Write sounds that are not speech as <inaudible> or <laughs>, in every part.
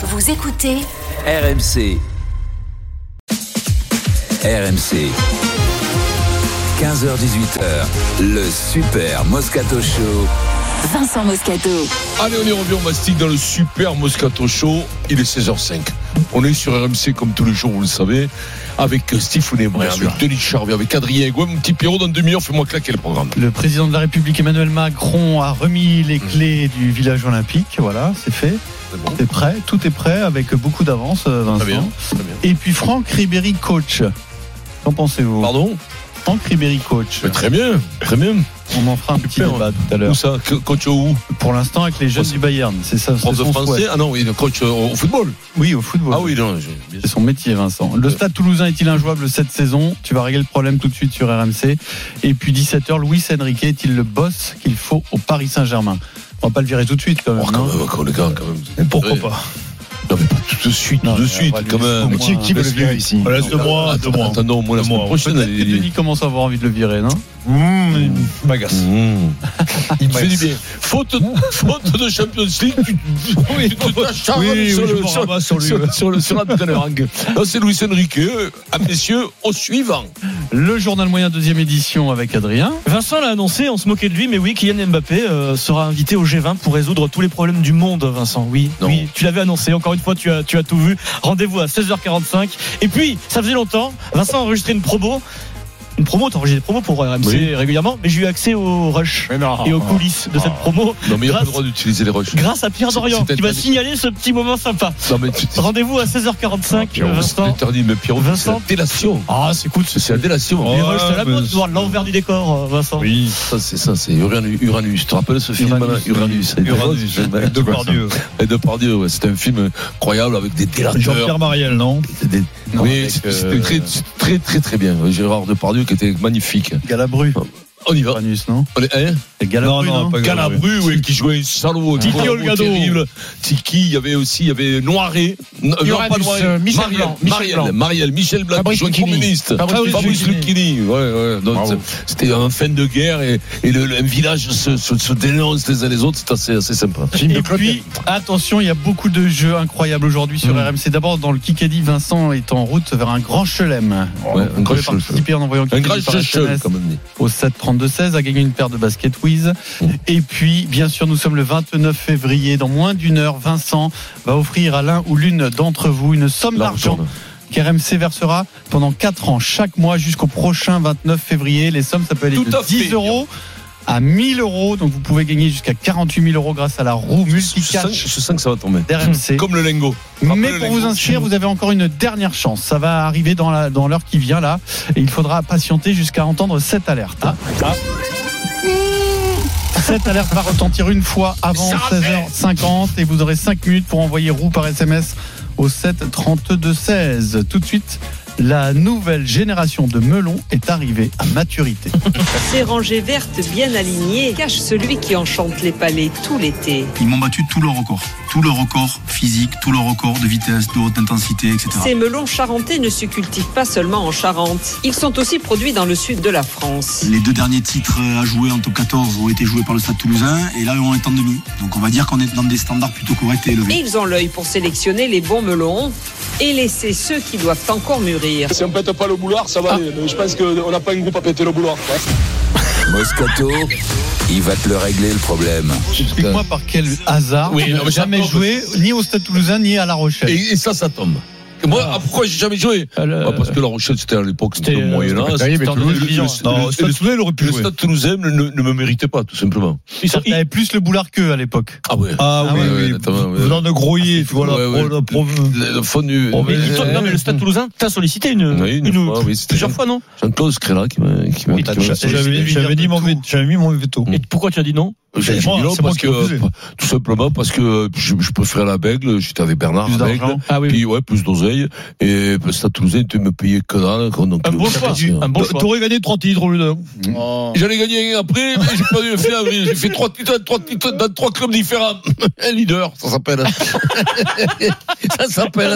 Vous écoutez RMC. RMC. 15h18h, le Super Moscato Show. Vincent Moscato. Allez, on y revient, on mastique dans le super Moscato Show. Il est 16h05. On est sur RMC comme tous les jours, vous le savez, avec Stephen Ebré, avec Denis Charvet, avec Adrien Gouin. Mon petit Pierrot, dans une demi-heure, fais-moi claquer le programme. Le président de la République Emmanuel Macron a remis les clés du village olympique. Voilà, c'est fait. C'est bon. C'est prêt, tout est prêt avec beaucoup d'avance, euh, Vincent. Très bien, très bien. Et puis Franck Ribéry, coach. Qu'en pensez-vous Pardon Franck Ribéry, coach. Mais Très bien, très bien. On en fera un petit Super. débat tout à Où l'heure. ça Que- Coach où Pour l'instant, avec les jeunes du Bayern. C'est ça, c'est Prof de français souhait. Ah non, oui, le coach euh, au football. Oui, au football. Ah oui, non, je- C'est son métier, Vincent. Le stade toulousain est-il injouable cette saison Tu vas régler le problème tout de suite sur RMC. Et puis 17h, Luis Enrique est-il le boss qu'il faut au Paris Saint-Germain? On va pas le virer tout de suite quand même. Oh, quand même, quand gars, quand même. Pourquoi Ouais. pas Non, mais pas tout de suite, Non, tout de suite, quand même. Qui, qui veut le virer ici Laisse-moi, Attends, deux mois. attends, non, moi, la semaine prochaine, Denis commence à avoir envie de le virer, non Mmh, il m'agace. Mmh. Il me fait du bien. Faute, faute de Champions League, tu, tu te t'acharnes Oui, oui, sur, le, me sur, sur lui. sur- sur le- sur c'est Luis Enrique. Ah, messieurs, au suivant. Le journal moyen deuxième édition avec Adrien. Vincent l'a annoncé, on se moquait de lui, mais oui, Kylian Mbappé euh, sera invité au G20 pour résoudre tous les problèmes du monde, Vincent. Oui, Non. oui, tu l'avais annoncé. Encore une fois, tu as, tu as tout vu. Rendez-vous à 16h45. Et puis, ça faisait longtemps. Vincent a enregistré une promo. Une promo, t'as enregistré des promos pour RMC Oui. régulièrement, mais j'ai eu accès au rush Mais non. et aux coulisses de cette promo Non, mais il n'y a pas le droit d'utiliser les rushs. grâce à Pierre C'est- Dorian c'est qui va signaler ce petit moment sympa. Rendez-vous à 16h45, Pierrot, c'est Vincent. interdit, mais Pierrot, c'est la Vincent. délation. Ah, c'est cool. C'est la délation. Les rushs, c'est la mode, c'est- voir l'envers du décor, euh, Vincent. Oui, Ça, c'est ça, c'est Uranus. Uranus. Tu te rappelles ce film Uranus, là Uranus. Avec Depardieu. Et Depardieu, ouais. C'était un film incroyable avec des délateurs. Jean-Pierre Mariel, non? Des- Non, oui, c'était euh, très, très, très, très bien. Gérard Depardieu qui était magnifique. Galabru. On y va. Uranus, non? On est, hein C'est Galabru, Non, non, non, Galabru, oui, qui jouait un salaud. Tiki Olgado. terrible. Tiki, il y avait aussi, il y avait Uranus, pas Noiret. euh, Michel Marielle, Blanc, Michel Marielle, Blanc. Marielle, Michel Blanc, qui jouait communiste. Fabrice Fabrice Lucchini. Ouais, ouais. C'était en fin de guerre et, et le, le- un village se, se, se dénonce les uns les autres. C'est assez, assez sympa. Et puis, attention, il y a beaucoup de jeux incroyables aujourd'hui sur Mm. RMC. D'abord, dans le Kikadi, Vincent est en route vers un grand chelem. Ouais, un grand chelem. participer en envoyant Un grand SMS comme on dit. au 7 32 16 à gagner une paire de basket Wiz. Et puis, bien sûr, nous sommes le 29 février. Dans moins d'une heure, Vincent va offrir à l'un ou l'une d'entre vous une somme d'argent qu'RMC versera pendant 4 ans, chaque mois jusqu'au prochain 29 février. Les sommes, ça peut aller Tout de à fait. 10 euros à 1000 euros. Donc, vous pouvez gagner jusqu'à 48 000 euros grâce à la roue multicatch je sens que ça va tomber. d'RMC. <laughs> Comme le lingot. Mais Rappelez pour le vous inscrire, vous avez encore une dernière chance. Ça va arriver dans l'heure qui vient là, et il faudra patienter jusqu'à entendre cette alerte. Cette alerte va retentir une fois avant 16h50 et vous aurez 5 minutes pour envoyer roue par SMS au 7 32 16. Tout de suite, la nouvelle génération de melons est arrivée à maturité. <laughs> Ces rangées vertes bien alignées cachent celui qui enchante les palais tout l'été. Ils m'ont battu tous leurs records. Tous leurs records physiques, tous leurs records de vitesse, de haute intensité, etc. Ces melons charentais ne se cultivent pas seulement en Charente. Ils sont aussi produits dans le sud de la France. Les deux derniers titres à jouer en top 14 ont été joués par le Stade toulousain et là on est en demi. Donc on va dire qu'on est dans des standards plutôt corrects et Et élevés. ils ont l'œil pour sélectionner les bons melons et laisser ceux qui doivent encore mûrir. Si on pète pas le boulard, ça va aller. Je pense qu'on n'a pas un groupe à péter le boulard. Moscato, il va te le régler le problème. Explique-moi par quel hasard Oui, jamais joué ni au Stade Toulousain ni à La Rochelle. Et, et ça, ça tombe. Moi, ah, pourquoi j'ai jamais joué Euh, Bah, Parce que La Rochelle, c'était à l'époque, c'était euh, Moyen Âge. c'était en Le- le- le- Non, le- Stade le- Toulousain, il aurait pu Le. Stade Toulousain ne, ne me méritait pas, tout simplement. Il y avait plus le boulard qu'eux à l'époque. Ah ouais. Ah Ah oui, ouais, oui. Venant de Grouilly, tu vois, la Ouais, ouais. pro- la pro- Le, le fond du. Oh, non mais le Stade Toulousain t'as sollicité une, plusieurs fois non Jean-Claude Scrella qui m'a. qui m'a- Oui, qui m'a t'as- sollicité. J'avais j'avais dit mon veto- j'avais mis mon veto. Et pourquoi tu as dit non C'est moi parce que, tout simplement parce que je, je préférais la Bègle, j'étais avec Bernard Plus Bègle. Ah oui, Puis ouais, plus d'oseille. Et le Stade Toulousain, tu me payais que dalle. Donc, Un bon euh, choix, c'est- un bon choix. T'aurais gagné trois titres au lieu d'un. J'en ai gagné un après, mais j'ai perdu le fin avril. J'ai fait trois titres, trois titres dans trois clubs différents. <laughs> Un leader, ça s'appelle. <laughs> ça s'appelle.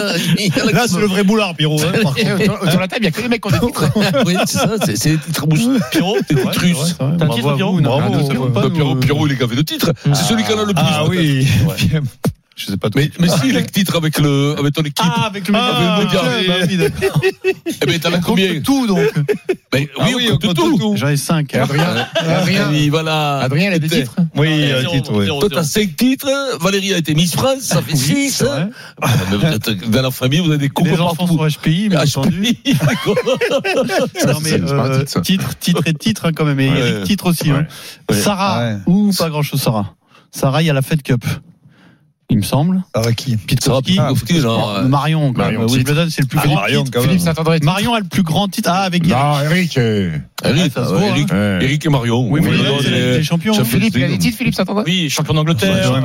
Là, c'est le vrai boulard, Pierrot. hein. Sur <laughs> la table, il y a que les mecs qui ont des titres. Oui, c'est ça, c'est des titres. Pierrot, c'est vrai. T'as un titre, Pierrot bravo. Pierrot, Il est gavé de titres. C'est celui qui en a le plus. Ah oui. <laughs> Je sais pas trop. Mais, mais si, le titre avec, le, avec ton équipe. Ah, avec le Ah, avec le ah, ah oui, d'accord. Eh ben, t'en as On compte combien tout donc. Ben, Ah oui, on compte tout. J'en ai 5. Adrien, Adrien, voilà. Adrien, il a des titres Oui, il y a un titre, zéro, Toi, t'as 5 titres. Valérie a été Miss France, ça fait 6. Dans la famille, vous avez des coupes Les enfants partout. sont HPI, bien entendu. HPI, d'accord. <laughs> Non, mais c'est pas un euh, titre, ça. titre, titre et titre hein, quand même. Et. Eric titre aussi. hein. Sarah ou pas grand chose Sarah. Sarah, il y a la Fed Cup. Il me semble. Avec qui Pitkowski. Genre, euh, Marion, quand même. Marion, Wimbledon, c'est le plus Ah, grand Marion, titre. quand même. Philippe Saint-André. Marion a le plus grand titre. Ah, avec Eric. Non, Eric. euh, Eric, ah ouais, Eric, hein. Eric et Marion. Oui, mais Oui, mais- les champions. hein. Philippe, il a des titres, Philippe Saint-André Oui, champion d'Angleterre. Ouais.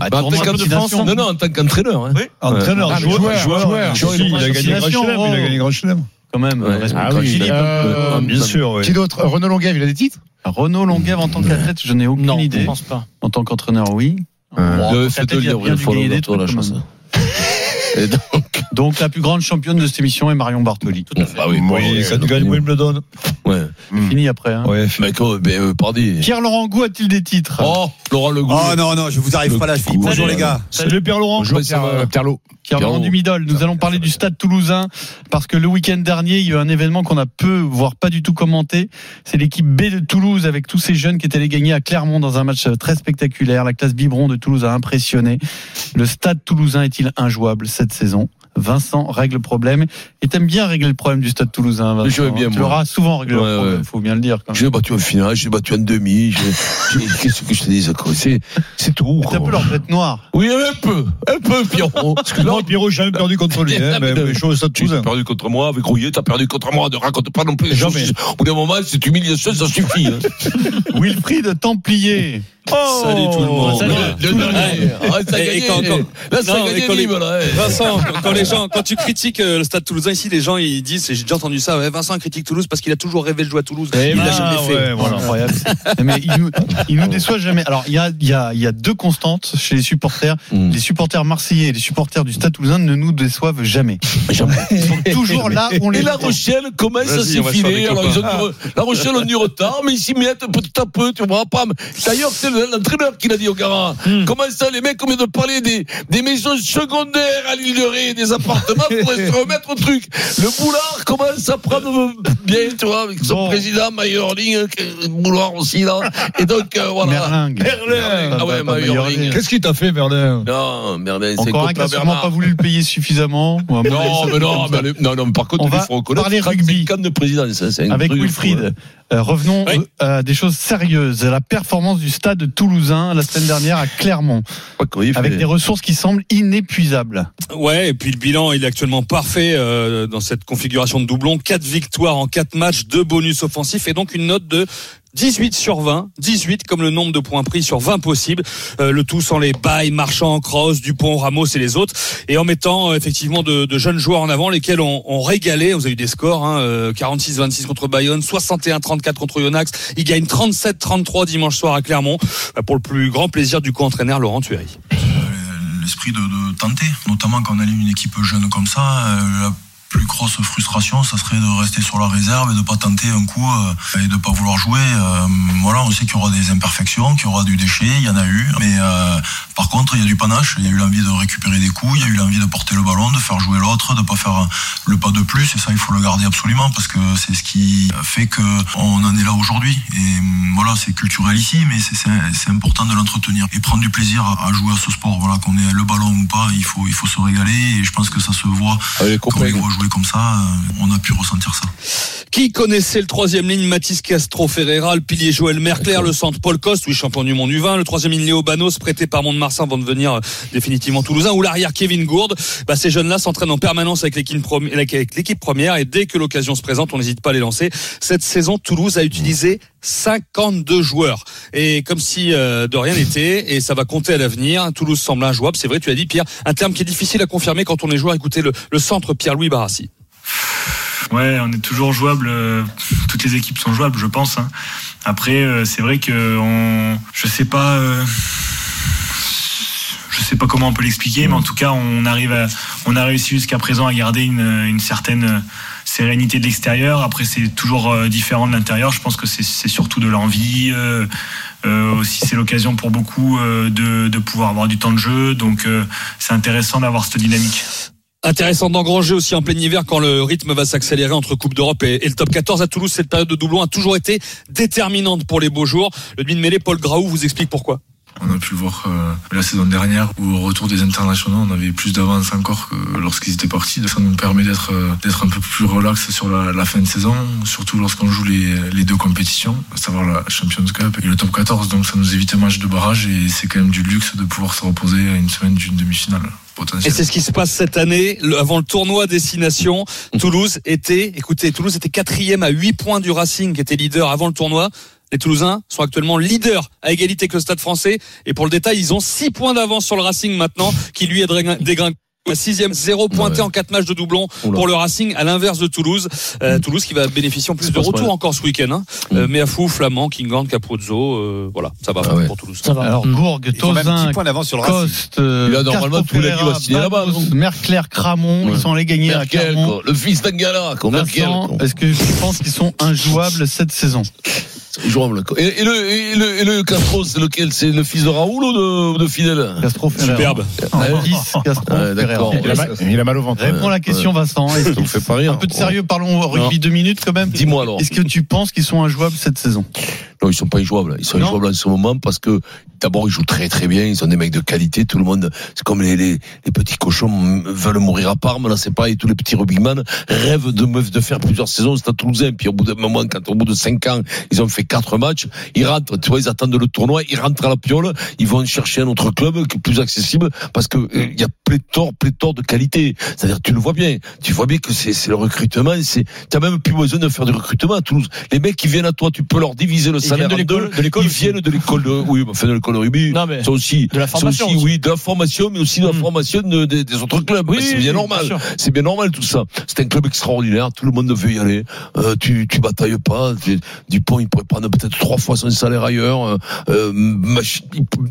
Ah, Bah, tant de qu'en- Non, non, en tant qu'entraîneur. hein. Entraîneur, Ah, joueur, joueur, joueur, il a gagné Grand Chelem, il a gagné Grand Chelem. Quand même. Ouais. respect. Ah oui. Philippe, Euh, Ah, Bien sûr, oui. Qui d'autre Renaud Longuet, il a des titres Renaud Longuev en tant qu'athlète, je n'ai aucune Non, je idée. pense pas. En tant qu'entraîneur, oui. Euh, fait de il la chance. Et donc, Donc la plus grande championne de cette émission est Marion Bartoli. bah oui, bon, Oui, ouais, quand tu donc, gagnes Wimbledon. Ouais. Fini après. Hein. Ouais, oh, ben, euh, pardi. Pierre-Laurent Gou a-t-il des titres? Oh, Laurent Le Goût. Oh non, non, je vous arrive Le pas coup. Philippe. Bonjour Salut. les gars. Salut Pierre Laurent. Bonjour, ça Pierre, va. euh, Pierre Pierrot. du Midol. Nous allons parler du stade toulousain parce que le week-end dernier, il y a eu un événement qu'on a peu, voire pas du tout commenté. C'est l'équipe B de Toulouse avec tous ces jeunes qui étaient allés gagner à Clermont dans un match très spectaculaire. La classe biberon de Toulouse a impressionné. Le stade toulousain est-il injouable cette saison? Vincent règle le problème. Et t'aimes bien régler le problème du stade toulousain, Vincent. Mais je veux bien, Tu moi. l'auras souvent réglé Ouais, le problème, ouais. faut bien le dire. J'ai battu en finale, j'ai battu en demi. <laughs> Qu'est-ce que je te dis, C'est c'est tout. C'est un peu leur tête noire. Oui, un peu. Un peu, Pierrot. <laughs> Parce que là, Non, Pierrot, j'ai jamais perdu contre lui, hein, <laughs> mais mais chose, ça Tu tout. as perdu contre moi avec Rouillet, t'as perdu contre moi. Ne raconte pas non plus les Jamais. Au bout d'un moment, cette humiliation, ça suffit. Hein. Wilfried Templier. Salut tout le monde. Salut. Le dernier. Ah, ça a Et- et gagné. quand- quand- Là, ça a gagné là. Vincent, quand les gens, quand tu critiques euh, le Stade Toulousain ici, les gens ils disent, et j'ai déjà entendu ça, ouais, Vincent critique Toulouse parce qu'il a toujours rêvé de jouer à Toulouse. Eh il l'a ben, jamais fait. ouais, voilà. Incroyable. Mais il nous, il nous déçoit jamais. Alors, il y a, il y, a, il y a deux constantes chez les supporters. Mm. Les supporters marseillais et les supporters du Stade Toulousain ne nous déçoivent jamais. Ils sont toujours là on les Et La. Rochelle commence à on s'effiler. La Rochelle ont du retard, mais ils s'y mettent petit à peu, tu vois pas. D'ailleurs, c'est l'entraîneur qui l'a dit au Gara. Comment ça, les mecs, combien de parler des, des maisons secondaires à l'île de Ré, des appartements pour se remettre au truc. Le boulard commence à prendre bien, tu vois, avec son Bon. président, Mayorling, le boulard aussi, là. Et donc, euh, voilà. Merlingue. Merlin. Ah ouais, Mayorling. Qu'est-ce qu'il t'a fait, Merlin? Non, Merlin, c'est Encore un qui a sûrement pas voulu le payer suffisamment. <laughs> Non, mais non, mais non, mais par contre, On il va faut reconnaître parler 35 rugby. ans de présidence. ça, c'est un Avec. Wilfried. Euh, revenons Oui. euh, à des choses sérieuses. La performance du stade toulousain la semaine dernière à Clermont, avec fait. des ressources qui semblent inépuisables. Ouais, et puis le bilan, il est actuellement parfait euh, dans cette configuration de doublon. Quatre victoires en quatre matchs, deux bonus offensifs et donc une note de 18 sur 20, 18 comme le nombre de points pris sur 20 possibles, Euh, le tout sans les bails, Marchand, Cross, Dupont, Ramos et les autres, et en mettant euh, effectivement de, de jeunes joueurs en avant, lesquels ont, ont régalé, vous avez eu des scores, hein, euh, 46-26 contre Bayonne, 61-34 contre Yonax, ils gagnent 37-33 dimanche soir à Clermont, bah, pour le plus grand plaisir du co-entraîneur Laurent Thuéry. l'esprit de, de tenter, notamment quand on aligne une équipe jeune comme ça. euh, plus grosse frustration, ça serait de rester sur la réserve et de pas tenter un coup euh, et de pas vouloir jouer. Euh, voilà, on sait qu'il y aura des imperfections, qu'il y aura du déchet, il y en a eu, mais euh, par contre, il y a du panache, il y a eu l'envie de récupérer des coups, il y a eu l'envie de porter le ballon, de faire jouer l'autre, de pas faire le pas de plus, et ça, il faut le garder absolument parce que c'est ce qui fait que on en est là aujourd'hui. Et hum, voilà, c'est culturel ici, mais c'est- important de l'entretenir et prendre du plaisir à, jouer à ce sport. Voilà, qu'on ait le ballon ou pas, il faut il faut se régaler, et je pense que ça se voit Ah, les quand on les voit jouer comme ça. euh, On a pu ressentir ça. Qui connaissait le troisième ligne? Mathis Castro Ferreira, le pilier Joël Mercler, le centre Paul Coste, oui champion du monde U20, le troisième ligne Léo Banos, prêté par Mont-de-Marsan avant de devenir euh, définitivement toulousain, ou l'arrière Kevin Gourde. Bah, ces jeunes-là s'entraînent en permanence avec l'équipe premi- avec l'équipe première et dès que l'occasion se présente, on n'hésite pas à les lancer. Cette saison, Toulouse a utilisé 52 joueurs. Et comme si euh, de rien n'était, et ça va compter à l'avenir, Toulouse semble injouable. C'est vrai, tu as dit Pierre, un terme qui est difficile à confirmer quand on est joueur. Écoutez le, le centre Pierre-Louis Barassi. Ouais, on est toujours jouable. euh, Toutes les équipes sont jouables, je pense. hein. Après, euh, c'est vrai que on, je sais pas, euh, je sais pas comment on peut l'expliquer, mais en tout cas, on arrive, à, on a réussi jusqu'à présent à garder une, une certaine sérénité de l'extérieur. Après, c'est toujours euh, différent de l'intérieur. Je pense que c'est surtout de l'envie. euh, Euh, aussi, c'est l'occasion pour beaucoup euh, de, de pouvoir avoir du temps de jeu. Donc, c'est intéressant d'avoir cette dynamique. Intéressant d'engranger aussi en plein hiver quand le rythme va s'accélérer entre Coupe d'Europe et, et le top 14 à Toulouse. Cette période de doublon a toujours été déterminante pour les beaux jours. Le demi de mêlée, Paul Graou, vous explique pourquoi. On a pu le voir euh, la saison dernière où au retour des internationaux, on avait plus d'avance encore que lorsqu'ils étaient partis. Ça nous permet d'être euh, d'être un peu plus relax sur la, la fin de saison, surtout lorsqu'on joue les, les deux compétitions, à savoir la Champions Cup et le top 14. Donc ça nous évite un match de barrage et c'est quand même du luxe de pouvoir se reposer à une semaine d'une demi-finale. Et c'est ce qui se passe cette année. Le- avant le tournoi Destination, Toulouse était, écoutez, Toulouse était quatrième à 8 points du Racing, qui était leader avant le tournoi. Les Toulousains sont actuellement leaders à égalité que le Stade français. Et pour le détail, ils ont 6 points d'avance sur le Racing maintenant, qui lui est dégringolé. Sixième, zéro pointé Ouais. en quatre matchs de doublon Oula. pour le Racing, à l'inverse de Toulouse. Euh, Toulouse qui va bénéficier en plus de retour encore ce week-end. Hein. Euh, Meafou, Flamand, Kinghorn, Capuzzo, euh, voilà, ça va Ah ouais. pour Toulouse. Ça va. Alors, ont même Tozin, 10 points d'avance sur le Racing. Coste, euh, Il a normalement Castro tous les gars signer là-bas, Merclair, Cramon, Ouais. ils sont allés gagner à Merkel, Clermont. quoi. le fils d'Angala. Merkel, est-ce que tu penses qu'ils sont injouables cette saison? Et, et le, et le, et le Castro, c'est lequel? C'est le fils de Raoul ou de, de Fidel? Castro Ferreira. Superbe. En 10, Castro Ouais, d'accord. Ferreira. Il a, mal, il a mal au ventre. Réponds à la question, Vincent. Ça me fait pas rire. Un peu de sérieux, parlons rugby deux minutes quand même. Dis-moi alors. Est-ce que tu penses qu'ils sont injouables cette saison? Non, ils sont pas injouables. Ils sont Non. injouables en ce moment parce que d'abord ils jouent très très bien. Ils ont des mecs de qualité. Tout le monde, c'est comme les, les, les petits cochons veulent mourir à Parme. Là, c'est pareil. Tous les petits rugbyman rêvent de de faire plusieurs saisons au Stade Toulousain. Puis au bout d'un moment, quand au bout de cinq ans, ils ont fait quatre matchs, ils rentrent. Tu vois, ils attendent le tournoi. Ils rentrent à la piole. Ils vont chercher un autre club qui est plus accessible parce que euh, il y a pléthore pléthore de qualité. C'est-à-dire, tu le vois bien. Tu vois bien que c'est c'est le recrutement. C'est t'as même plus besoin de faire du recrutement à Toulouse. Les mecs qui viennent à toi, tu peux leur diviser le Ils salaire viennent de l'école- Ils viennent de l'école de, oui, enfin de l'école rugby. Non, mais Ça aussi, de la formation aussi, aussi. oui, de la formation, mais aussi de la Mm. formation de- des- des autres clubs. Oui, c'est bien oui, normal. bien. C'est bien normal tout ça. C'est un club extraordinaire. Tout le monde veut y aller. Euh, tu, tu batailles pas. Dupont, il pourrait prendre peut-être trois fois son salaire ailleurs. Euh, euh,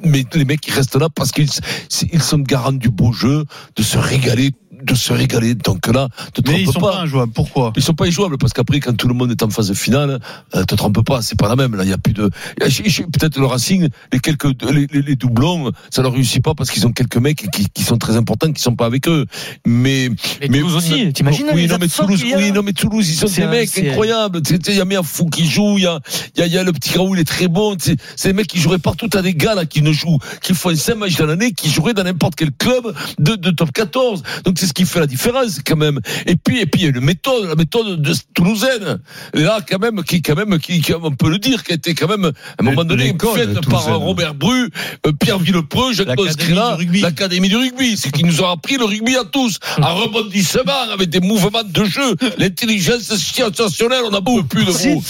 mais les mecs, ils restent là parce qu'ils c'est- ils sont garants du beau jeu, de se régaler, de se régaler. Donc là, te Mais ils trompe sont pas injouables. Pourquoi? Ils sont pas injouables parce qu'après, quand tout le monde est en phase finale, euh, te trompe pas, c'est pas la même. Là, il y a plus de. je- je- Peut-être le Racing, les quelques les, les, les doublons, ça leur réussit pas parce qu'ils ont quelques mecs qui, qui sont très importants, qui sont pas avec eux. Mais Mais Toulouse aussi, t'imagines Oui, non mais Toulouse, a oui, non mais Toulouse, ils sont des un- mecs c'est- incroyables. Tu sais, Il y a Miafou qui joue, il y a, il y y a le petit Raoul, il est très bon. tu sais, C'est des mecs qui joueraient partout à des gars là qui ne jouent, qui font 5 matchs dans l'année, qui joueraient dans n'importe quel club de, de top 14. Donc c'est ce qui fait la différence quand même. Et puis et puis il y a une méthode, la méthode de toulousaine. Là quand même qui quand même qui, qui- on peut le dire qui a été quand même à un moment donné faite par Robert Bru, euh, Pierre Villepreux, Jacques rugby. l'Académie du rugby, c'est qui nous a appris le rugby à tous, un <laughs> rebondissement avec des mouvements de jeu, l'intelligence situationnelle, on n'en peut plus de vous.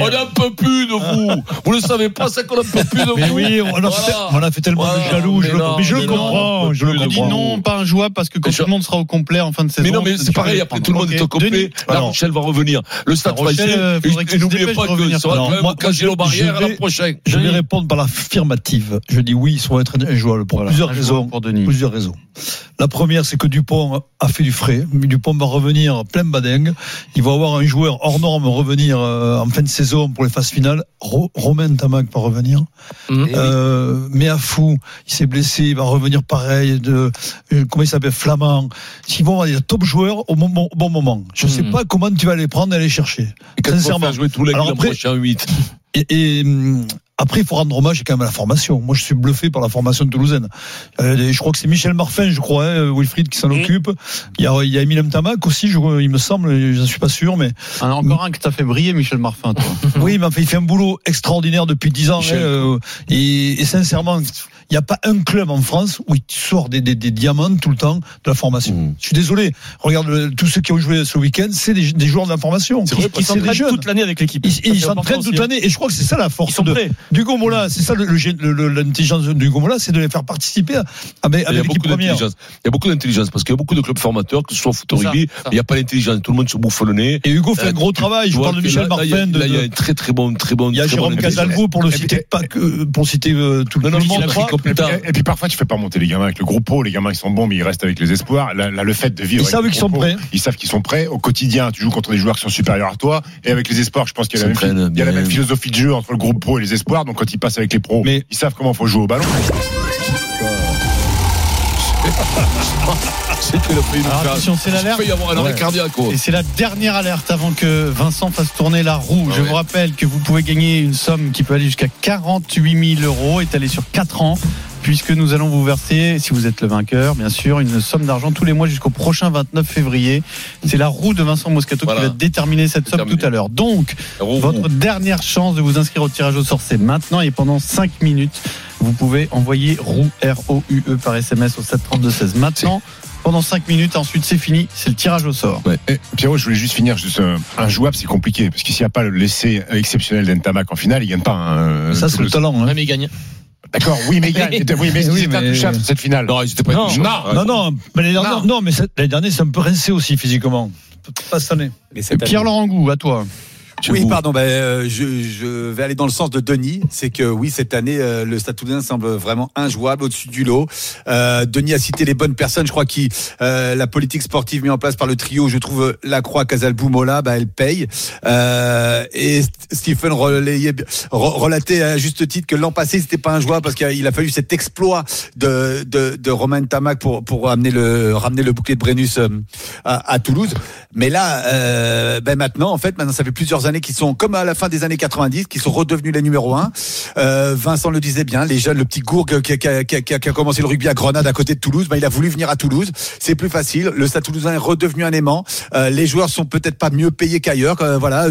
On n'en peut plus de vous. Vous ne savez pas ça qu'on n'en peut plus de Mais vous. oui, on a, fait, Voilà. on a fait tellement Voilà, de jaloux. mais je le, mais mais comprends. Je le comprends. non, pas injouable parce que quand Je- tout le monde sera au complet en fin de saison. Mais non, mais c'est pareil, après tout le monde est au complet. La alors- Rochelle va revenir. Le Stade La Rochelle, euh, Et se n'oubliez pas de que revenir. ça va je Barrière vais- la prochaine. Je vais répondre par l'affirmative. Je dis oui, ils sont être injouables pour plusieurs raisons. pour Denis. Plusieurs raisons. La première, c'est que Dupont a fait du frais. Dupont va revenir plein badingue. Il va avoir un joueur hors norme revenir euh, en fin de saison pour les phases finales. Ro- Romain Tamac va revenir. Mhm. Euh, Meafou, il s'est blessé, il va revenir pareil. De, euh, comment il s'appelle Flamand. Ils vont avoir des top joueurs au, bon moment. Je ne sais Mhm. pas comment tu vas les prendre et les chercher. Et Sincèrement. jouer tous les après- prochain 8. Et, et, hum, après, il faut rendre hommage quand même à la formation. Moi, je suis bluffé par la formation toulousaine. Euh, je crois que c'est Michel Marfin, je crois, hein, Wilfried, qui s'en Mhm. occupe. Il y a, il y a Tamac aussi, je, il me semble, je ne suis pas sûr, mais Ah, encore un que t'as fait briller, Michel Marfin. Toi. <laughs> oui, mais enfin, il fait un boulot extraordinaire depuis dix ans. Hein, euh, et, et sincèrement, il n'y a pas un club en France où il sort des, des, des diamants tout le temps de la formation. Mhm. Je suis désolé. Regarde le- tous ceux qui ont joué ce week-end, c'est des, des joueurs de la formation. Vrai, Qui- ils s'entraînent toute l'année avec l'équipe. Ils, s'entraînent toute hein. l'année et je crois que c'est ça la force de, du Gomola. C'est ça le le- l'intelligence du Gomola, c'est de les faire participer à- avec, Il y a avec l'équipe beaucoup première. d'intelligence. Il y a beaucoup d'intelligence parce qu'il y a beaucoup de clubs formateurs, que ce soit foot rugby, il n'y a pas d'intelligence. Tout le monde se bouffe le nez. Et Hugo fait Euh, un gros tu- travail. Je parle de Michel là, là, il y a- Martin. Là, il y a un très très bon, très bon. Il y a Jérôme bonne Casalvo pour le Et- citer et- pas que pour citer euh, tout le monde. Plus tard. Et, et puis parfois, tu fais pas monter les gamins avec le groupe pro. Les gamins, ils sont bons, mais ils restent avec les espoirs. Là, là, le fait de vivre. Ils savent qu'ils sont prêts. Ils savent qu'ils sont prêts. Au quotidien, tu joues contre des joueurs qui sont supérieurs à toi. Et avec les espoirs, je pense qu'il y a, la même, il y a la même philosophie de jeu entre le groupe pro et les espoirs. Donc quand ils passent avec les pros, Mais- ils savent comment faut jouer au ballon. <laughs> C'est que le fait- attention, c'est l'alerte. Il peut y avoir un arrêt Ouais. cardiaque. quoi. Et c'est la dernière alerte avant que Vincent fasse tourner la roue. Ah Je ouais. vous rappelle que vous pouvez gagner une somme qui peut aller jusqu'à 48 000 euros, étalée sur 4 ans, puisque nous allons vous verser, si vous êtes le vainqueur, bien sûr, une somme d'argent tous les mois jusqu'au prochain 29 février. C'est la roue de Vincent Moscato Voilà. qui va déterminer cette somme tout à l'heure. Donc, Roux, votre roux. dernière chance de vous inscrire au tirage au sort, c'est maintenant et pendant 5 minutes. Vous pouvez envoyer roue R-O-U-E par SMS au 732-16 maintenant. Pendant 5 minutes, ensuite c'est fini, c'est le tirage au sort. Eh, Pierrot, je voulais juste finir. Juste, euh, un jouable, c'est compliqué. Parce que s'il n'y a pas l'essai exceptionnel d'Entamac en finale, il gagne pas. un Ça, c'est le talent. hein. Ouais, mais il gagne. D'accord, oui, mais il gagne. <laughs> Oui, mais Oui, c'est mais- cette finale. Non, ils étaient pas Non. Non, non, mais l'année dernière, non, mais cette- l'année dernière, c'est un peu rincé aussi physiquement. Pas cette année. Mais cette année- Pierre-Laurent Gou, à toi. Oui, pardon. Ben, euh, je, je vais aller dans le sens de Denis. C'est que oui, cette année, euh, le Stade Toulousain semble vraiment injouable au-dessus du lot. Euh, Denis a cité les bonnes personnes. Je crois que la politique sportive mise en place par le trio, je trouve euh, Lacroix, Casalbou, Mola, bah, elle paye. Euh, et St- Stephen relayait- re- relatait à juste titre que l'an passé, c'était pas injouable parce qu'il a fallu cet exploit de, de, de Romain Tamac pour, pour amener le, ramener le bouclier de Brennus euh, à, à Toulouse. Mais là, euh, ben maintenant, en fait, maintenant, ça fait plusieurs années qu'ils sont comme à la fin des années 90, qui sont redevenus les numéros un. Euh, Vincent le disait bien, les jeunes, le petit Gourgue qui a, qui qui qui qui commencé le rugby à Grenade à côté de Toulouse, ben, il a voulu venir à Toulouse. C'est plus facile. Le Stade Toulousain est redevenu un aimant. Euh, les joueurs sont peut-être pas mieux payés qu'ailleurs. euh, voilà,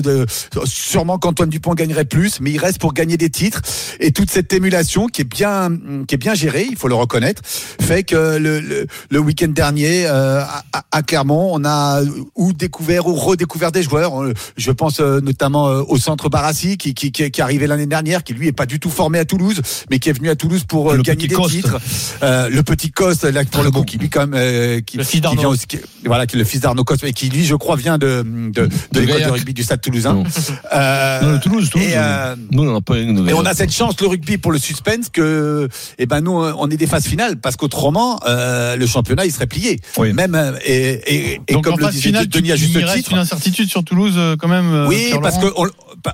sûrement qu'Antoine Dupont gagnerait plus, mais il reste pour gagner des titres. Et toute cette émulation qui est bien, qui est bien gérée, il faut le reconnaître, fait que le, week-end dernier à, à- Clermont, on a ou découvert ou redécouvert des joueurs. Je pense notamment euh, au centre Barassi qui, qui, qui, est- arrivé l'année dernière, qui lui est pas du tout formé à Toulouse, mais qui est venu à Toulouse pour euh, Le gagner des Coste. titres. Euh, le petit Coste, là, pour le coup, qui lui quand même, qui, Le fils qui vient aussi, voilà, qui est le fils d'Arnaud Coste, et qui lui, je crois, vient de de, de, l'école de rugby du Stade Toulousain. Non. Non, le Toulouse, Toulouse, et, oui. Nous, on a pas un. de et on a cette chance, le rugby, pour le suspense, que, eh ben, nous, on est des phases finales, parce qu'autrement, euh, le championnat, il serait plié. Oui. Même, et, et, et Donc comme en le disait finale, Denis à juste titre. une incertitude sur Toulouse quand même. euh, Oui, parce que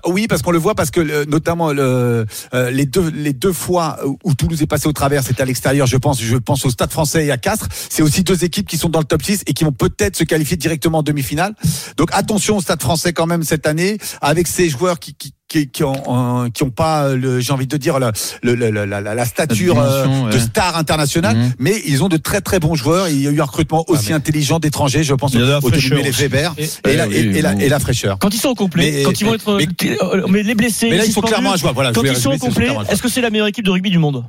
oui, parce qu'on le voit, parce que notamment euh, les deux les deux fois où Toulouse est passé au travers, c'était à l'extérieur, je pense. Je pense au Stade Français et à Castres. C'est aussi deux équipes qui sont dans le top 6 et qui vont peut-être se qualifier directement en demi-finale. Donc attention au Stade Français quand même cette année, avec ces joueurs qui qui qui, qui ont, euh, qui ont pas le j'ai envie de dire la, le- le- la, la, la stature euh, de star internationale Mhm. mais ils ont de très très bons joueurs il y a eu un recrutement aussi intelligent d'étrangers je pense au fraîcheur les. Weber Et- et, la, Eh et, oui, la, bon. et la fraîcheur Quand ils sont au complet, Mais- quand ils vont être. mais- euh, mais les blessés. mais là clairement voilà Quand ils sont au complet, est-ce que c'est la meilleure équipe de rugby du monde?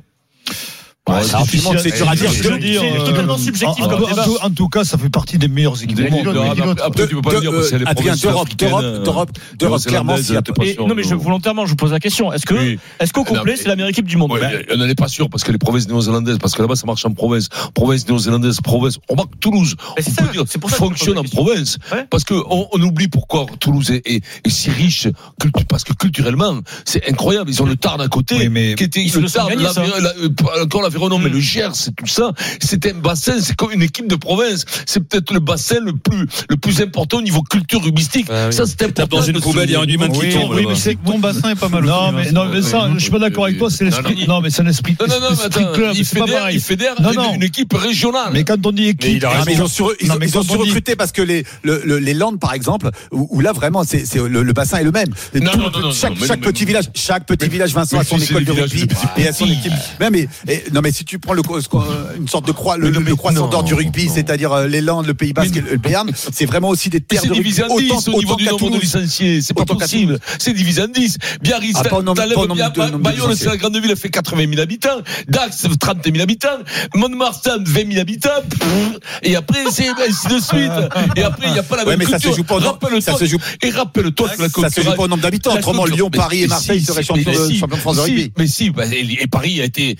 Ouais, alors, c'est c'est dur à dire. c'est totalement subjectif en, comme en- débat. en tout- en tout cas, ça fait partie des meilleures équipes du monde. après- tu peux pas le dire parce que c'est les Adrien, provinces d'Europe, d'Europe, euh, d'Europe, d'Europe, clairement, Non, mais je, non. volontairement, je vous pose la question. Est-ce que, est-ce qu'au complet, c'est la meilleure équipe du monde? Ouais, on n'en est pas sûr parce que les provinces néo-zélandaises, parce que là-bas ça marche en province, province néo-zélandaise, province. On voit que Toulouse, on ça, peut dire, fonctionne en province, Ouais. parce que on, oublie pourquoi Toulouse est, est- est si riche, parce que culturellement c'est incroyable. Ils ont le Tarn à côté, qui était le Tarn, la- euh, l'Aveyron, mais le Gers, c'est tout ça. C'est un bassin, c'est comme une équipe de province. C'est peut-être le bassin le plus le plus important au niveau culture rugbyistique. Ah oui. Ça c'est important. dans une poubelle, il y a un humain qui tombe. oui, mais c'est Ton bassin est pas mal. Non, aussi, mais, Vincent. non, mais ça, je suis pas d'accord avec toi, c'est l'esprit. Non, mais c'est un esprit. Non, non, non, mais esprit attends, club, il fédère, il fédère Non, une, non. une équipe régionale. Mais quand on dit équipe, ils ont su, ils Non, ont, mais ils ont quand su on dit- recruter parce que les, le, le- les Landes, par exemple, où, là vraiment, c'est, le, bassin est le même. Chaque petit village, chaque petit village, Vincent a son école de rugby et a son équipe. Mais, mais si tu prends le, qu'on- une sorte de croix, le, le croissant d'or du rugby, c'est-à-dire euh, les Landes, le Pays Basque, et le, Béarn, c'est vraiment aussi des terres c'est de rugby divisé en 10 autant, au niveau du nombre de licenciés. C'est pas possible. C'est divisé en 10. Biarritz, Ah, Bayonne, c'est la grande ville, elle fait 80 000 habitants. Dax, 30 000 habitants. Mont-de-Marsan, 20 000 habitants. Et après, c'est ainsi de suite. Et après, il n'y a pas la même mais ça se culture. joue pas et rappelle-toi que la Ça se joue pas au nombre d'habitants. Autrement, Lyon, Paris et Marseille seraient champions de France de rugby. Mais si, bah, et Paris a été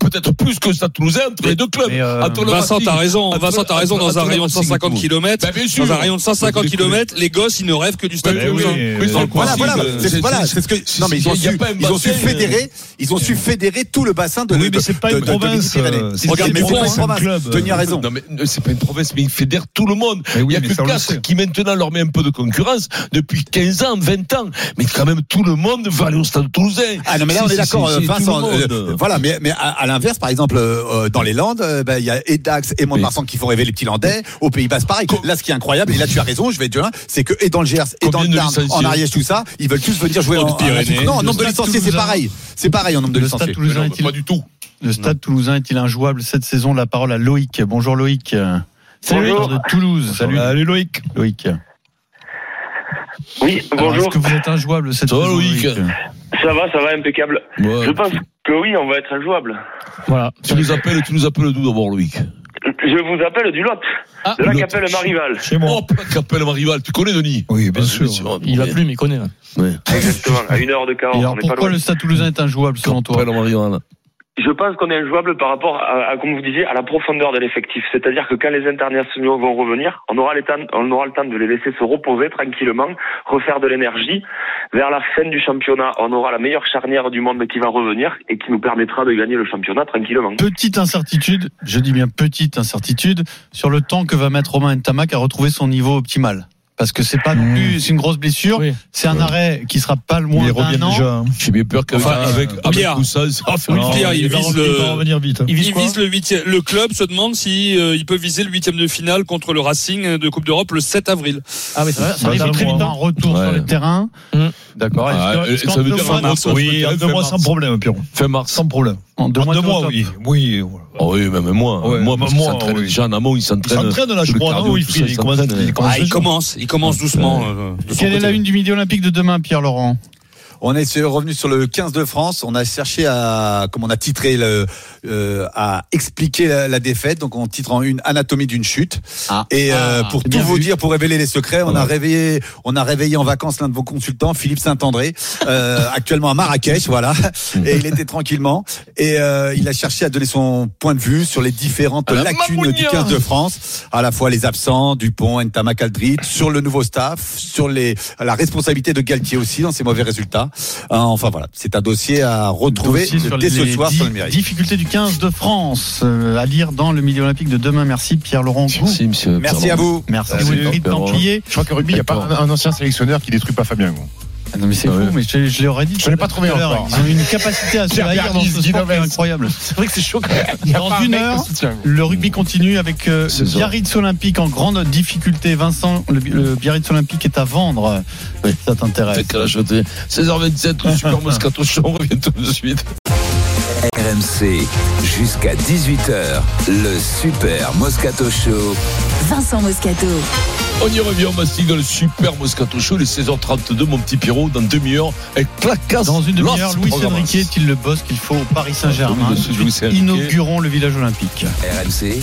peut-être peut-être plus que ça Toulousain entre les deux clubs. Euh, Vincent, t'as raison. entre- Vincent, t'as raison. entre- Dans un entre le rayon de Racing et 150 Toulouse. km, Bah, dans un rayon de 150 Mais- km, les gosses, ils ne rêvent que du stade Mais toulousain. Voilà, voilà, euh, c'est voilà, c'est ce que non mais ils ont su, pas un ils ont su bassin, fédérer, ils ont su fédérer tout le bassin de Oui, mais c'est pas une province, euh, c'est Regarde, une mais c'est pas une province, un province. club. Tony a raison. Non, mais euh, c'est pas une province, mais ils fédèrent tout le monde. Il y a que Castres qui maintenant leur met un peu de concurrence depuis 15 ans, 20 ans. Mais quand même, tout le monde va aller au stade toulousain. Ah non mais là on est d'accord euh, Vincent euh, voilà mais mais à, à par exemple euh, euh, dans les Landes euh, ben, il y a Edax et Mont-de-Marsan qui font rêver les petits Landais au Pays Basque pareil là ce qui est incroyable et là tu as raison je vais te dire c'est que et dans le Gers et dans le Tarn en Ariège tout ça ils veulent tous venir jouer en, en Haute-Pyrénées. non en nombre de Stade licenciés c'est Toulousain. pareil c'est pareil en nombre de Le Stade licenciés pas du tout. Le Stade Toulousain est-il injouable cette saison? La parole à Loïc. Bonjour Loïc. Salut Bonjour. de Toulouse. Salut. Allez, Loïc. Loïc. Oui, bonjour. Est-ce que vous êtes injouable cette saison Loïc? Ça va, ça va, impeccable. Ouais. Je pense que oui, on va être injouable. Voilà. Tu nous appelles, tu nous appelles d'où d'abord, Loïc? Je vous appelle du Lot, de la Lot. Capelle Marival. Chez moi. Oh, Capelle Marival. Tu connais Denis? Oui, bien Ah, sûr. Il va plus, mais il connaît. Ouais. Exactement, à une heure de Et Cahors, alors on n'est pas pourquoi loin. le Stade Toulousain est injouable selon toi? Capelle Marival. Je pense qu'on est injouable par rapport à, comme vous disiez, à la profondeur de l'effectif. C'est-à-dire que quand les internationaux vont revenir, on aura, les temps, on aura le temps de les laisser se reposer tranquillement, refaire de l'énergie. Vers la fin du championnat, on aura la meilleure charnière du monde qui va revenir et qui nous permettra de gagner le championnat tranquillement. Petite incertitude, je dis bien petite incertitude, sur le temps que va mettre Romain Ntamak à retrouver son niveau optimal. Parce que c'est pas non plus, c'est une grosse blessure. Oui. C'est un arrêt qui sera pas le moins Il revient d'un an. déjà. hein. J'ai bien peur qu'avec Enfin, avec, avec Pierre. tout ça, ça va faire Oui, une- Pierre, il va vise le- il va revenir vite. hein. Il vise Il le huitième. Le club se demande si euh, il peut viser le huitième de finale contre le Racing de Coupe d'Europe le 7 avril. Ah oui, ça, va, ça Bah, arrive très vite. Un hein. retour sur le terrain. Hum. D'accord. Ah, euh, ça veut deux dire mois, fin mars, Oui, en deux mois sans problème, Pierrot. Fin mars. Sans problème. En deux En mois, oui. Oui. Oh oui, même moi. Ouais, moi, parce moi, s'entraîne oui. déjà en amont, il Il s'entraîne. s'entraîne là, je crois, cardio, non Il ça, il commence s'entraîne. il commence Ah, il commence, il commence doucement. euh, Quelle est la une du Midi Olympique de demain, Pierre Laurent On est revenu sur le 15 de France. On a cherché à, comme on a titré le, euh, à expliquer la, la défaite. Donc on titre en une anatomie d'une chute. Et euh, Ah, pour tout vous dire, pour révéler les secrets, on a réveillé, on a réveillé en vacances l'un de vos consultants, Philippe Saint-André, euh, <laughs> actuellement à Marrakech, voilà. Et il était tranquillement. Et euh, il a cherché à donner son point de vue sur les différentes la lacunes Mamounia. du 15 de France, à la fois les absents, Dupont, Ntamak Aldrit, sur le nouveau staff, sur les, la responsabilité de Galtier aussi dans ses mauvais résultats. Euh, Enfin voilà, c'est un dossier à retrouver Dossier sur dès ce soir sur le. Difficultés du 15 de France euh, à lire dans le Midi Olympique de demain. Merci Pierre Laurent. Merci, monsieur. Merci à vous. Merci Wilfried Laurent. Templier. Je crois que rugby, il n'y a pas un, un ancien sélectionneur qui détruit pas Fabien. gros. Ah non mais c'est Ah fou, mais je, je l'aurais dit. Je l'ai pas trouvé encore. Ils ont une capacité à se haïr dans ce sport qui est Novès. incroyable. C'est vrai que c'est chaud Dans une heure. Le rugby continue avec euh, le. Biarritz Olympique en grande difficulté. Vincent, le, le Biarritz Olympique est à vendre. Oui. Ça t'intéresse Fait qu'à la chaude- 16h27, le Super Moscato Show, on revient tout de suite. RMC, jusqu'à 18h, le Super Moscato Show. Vincent Moscato. On y revient, on mastique dans le Super Moscato Show, les 16h32, mon petit Pierrot, dans demi-heure, avec clacasse. Dans une demi-heure, Louis. Enrique est-il le boss qu'il faut au Paris Saint-Germain. Inaugurons le village olympique. RMC,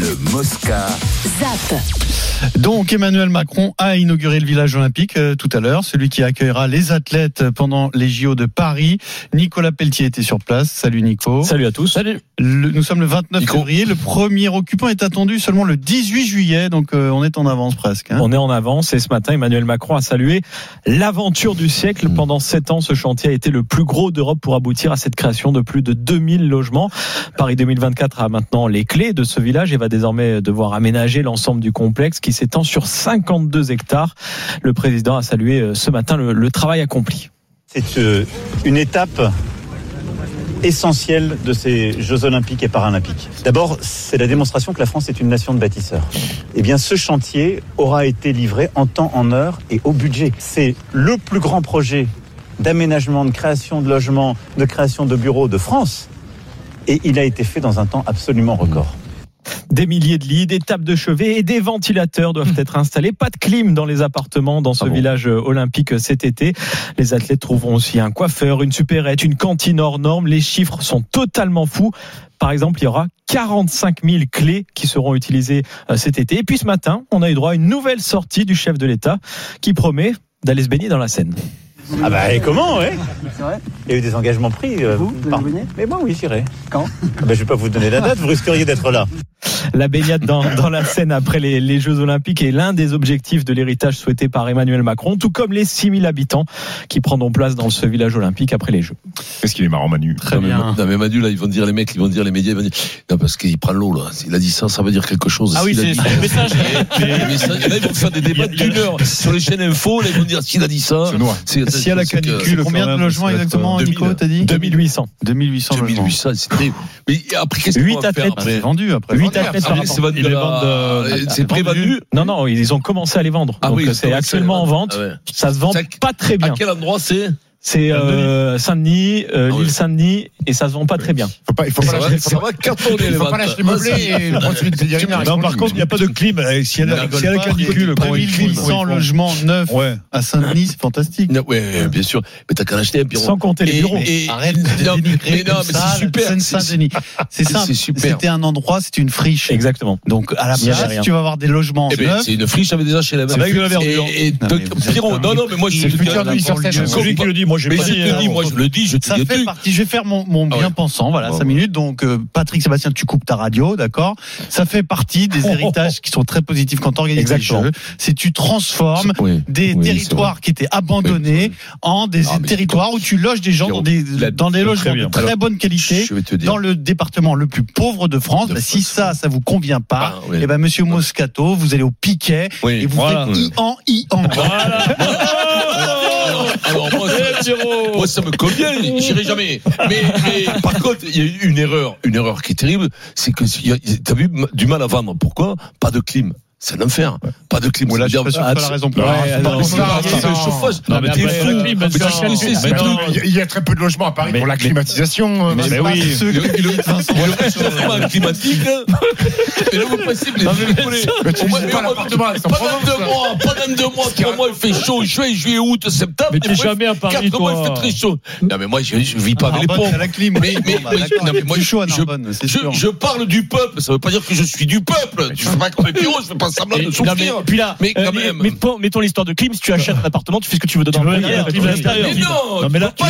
le Mosca. Zap. Donc Emmanuel Macron a inauguré le village olympique euh, tout à l'heure, celui qui accueillera les athlètes pendant les JO de Paris. Nicolas Pelletier était sur place. Salut Nico. Salut à tous. Salut. Le- nous sommes le 29 Nico. février. Le premier occupant est attendu seulement le 18 juillet, donc euh, on est en avance presque. hein. On est en avance et ce matin, Emmanuel Macron a salué l'aventure du siècle. Pendant sept ans, ce chantier a été le plus gros d'Europe pour aboutir à cette création de plus de 2000 logements. Paris 2024 a maintenant les clés de ce village et va désormais devoir aménager l'ensemble du complexe qui s'étend sur 52 hectares. Le président a salué euh, ce matin le, le travail accompli. C'est euh, une étape essentielle de ces Jeux olympiques et paralympiques. D'abord, c'est la démonstration que la France est une nation de bâtisseurs. Eh bien, ce chantier aura été livré en temps, en heure et au budget. C'est le plus grand projet d'aménagement, de création de logements, de création de bureaux de France. Et il a été fait dans un temps absolument record. Des milliers de lits, des tables de chevet et des ventilateurs doivent être installés. Pas de clim dans les appartements dans ce Ah bon village euh, olympique cet été. Les athlètes trouveront aussi un coiffeur, une supérette, une cantine hors norme. Les chiffres sont totalement fous. Par exemple, il y aura 45 000 clés qui seront utilisées euh, cet été. Et puis ce matin, on a eu droit à une nouvelle sortie du chef de l'État qui promet d'aller se baigner dans la Seine. Ah bah et comment, ouais? Il y a eu des engagements pris. euh, par- Mais moi, oui, j'irai. Quand ben, Je vais pas vous donner la date, vous risqueriez d'être là. La baignade dans, dans la Seine après les, les Jeux Olympiques est l'un des objectifs de l'héritage souhaité par Emmanuel Macron, tout comme les 6000 habitants qui prendront place dans ce village olympique après les Jeux. Qu'est-ce qu'il est marrant, Manu Très non, mais, bien. non, mais Manu, là, ils vont dire, les mecs, ils vont dire, les médias, ils vont dire, non, parce qu'il prend l'eau, là. Il a dit ça, ça veut dire quelque chose. Ah oui, c'est le message. Les messages- Là, ils vont faire des débats d'une heure sur les chaînes info. Là, ils vont dire s'il a dit ça. C'est a canicule, Combien de logements ça exactement, euh, Nico, 2000. t'as dit 2800. 2800 logements. 2800, c'est terrible. Mais après, qu'est-ce qu'on Huit va faire athlètes. C'est après vendu après. 8 Vendu. athlètes par Ah, c'est vendu Ils les à- vendent, C'est pré-vendu. Non, non, ils ont commencé à les vendre. Ah Donc oui, c'est actuellement en à vente. Ah ouais. Ça se vend C'est- pas très À bien. quel endroit c'est C'est euh, Saint-Denis, euh, Ah oui. l'île Saint-Denis, et ça se vend pas très bien. Faut pas, il faut Ça pas va, lâcher, cartonner les il faut pas lâcher meublé de Non, par contre, il n'y a pas de clim. Eh, S'il y a la- s'il y a la canicule, font 2800 logements neufs Ouais. à Saint-Denis, c'est fantastique. Ouais, bien sûr. Mais t'as qu'à l'acheter un Pierrot. Sans compter les bureaux. Arrête de dénigrer mais non, comme mais ça c'est super. la Seine-Saint-Denis. C'est simple. super. C'était un endroit, c'est une friche. Exactement. Donc à la Il place, tu vas avoir des logements Eh ben, neufs. c'est une friche avec des HLM. Avec de la verdure. Et, Pierrot, non, non, mais moi, je C'est le futur euh, Moi, j'ai Mais pas je dit. te hein. dis, moi, je le dis, je te Ça fait partie. Je vais faire mon, mon Ah bien ouais. pensant. Voilà, Bon, 5 bon. minutes. Donc, euh, Patrick Sébastien, tu coupes ta radio, d'accord? Ça fait partie des <laughs> héritages qui sont très positifs quand organises des Exactement. jeux. C'est tu transformes Oui. des Oui, territoires qui étaient abandonnés Oui, en des Ah, territoires où tu loges des gens dans des, La- dans des logements de très bonne qualité. Dans le département le plus pauvre de France, De Bah, si ça, ça vous convient pas, Ah, oui. eh ben Monsieur Moscato, vous allez au piquet et vous faites i en i en. <laughs> Alors, moi, ça, moi, ça me convient, j'irai jamais. Mais, mais par contre, il y a eu une erreur, une erreur qui est terrible, c'est que t'as vu du mal à vendre. Pourquoi? Pas de clim. C'est l'enfer. Pas de clim. Là, ça je suis pas sûr que la raison pour le truc. Il y a- très peu de logements à Paris Mais- pour la climatisation. euh, Mais ceux Le, le, le climatique, hein. c'est en Pendant Provence, deux mois, pendant deux mois, trois mois, il fait chaud, juin, juillet, août, septembre. Mais t'es jamais à Paris, quatre mois, il fait très chaud. Non, mais moi, je, vis pas avec les pauvres. la clim. Mais, moi, fait chaud à je, parle du peuple, ça veut pas dire que je suis du peuple. Je fais pas comme les bureaux, je fais pas semblant de mais- puis là, Mais euh, quand mais- même. mettons, mettons l'histoire de Klim, si tu achètes un appartement, tu fais ce que tu veux dedans. Tu veux l'extérieur. Mais non, Non, mais là, tu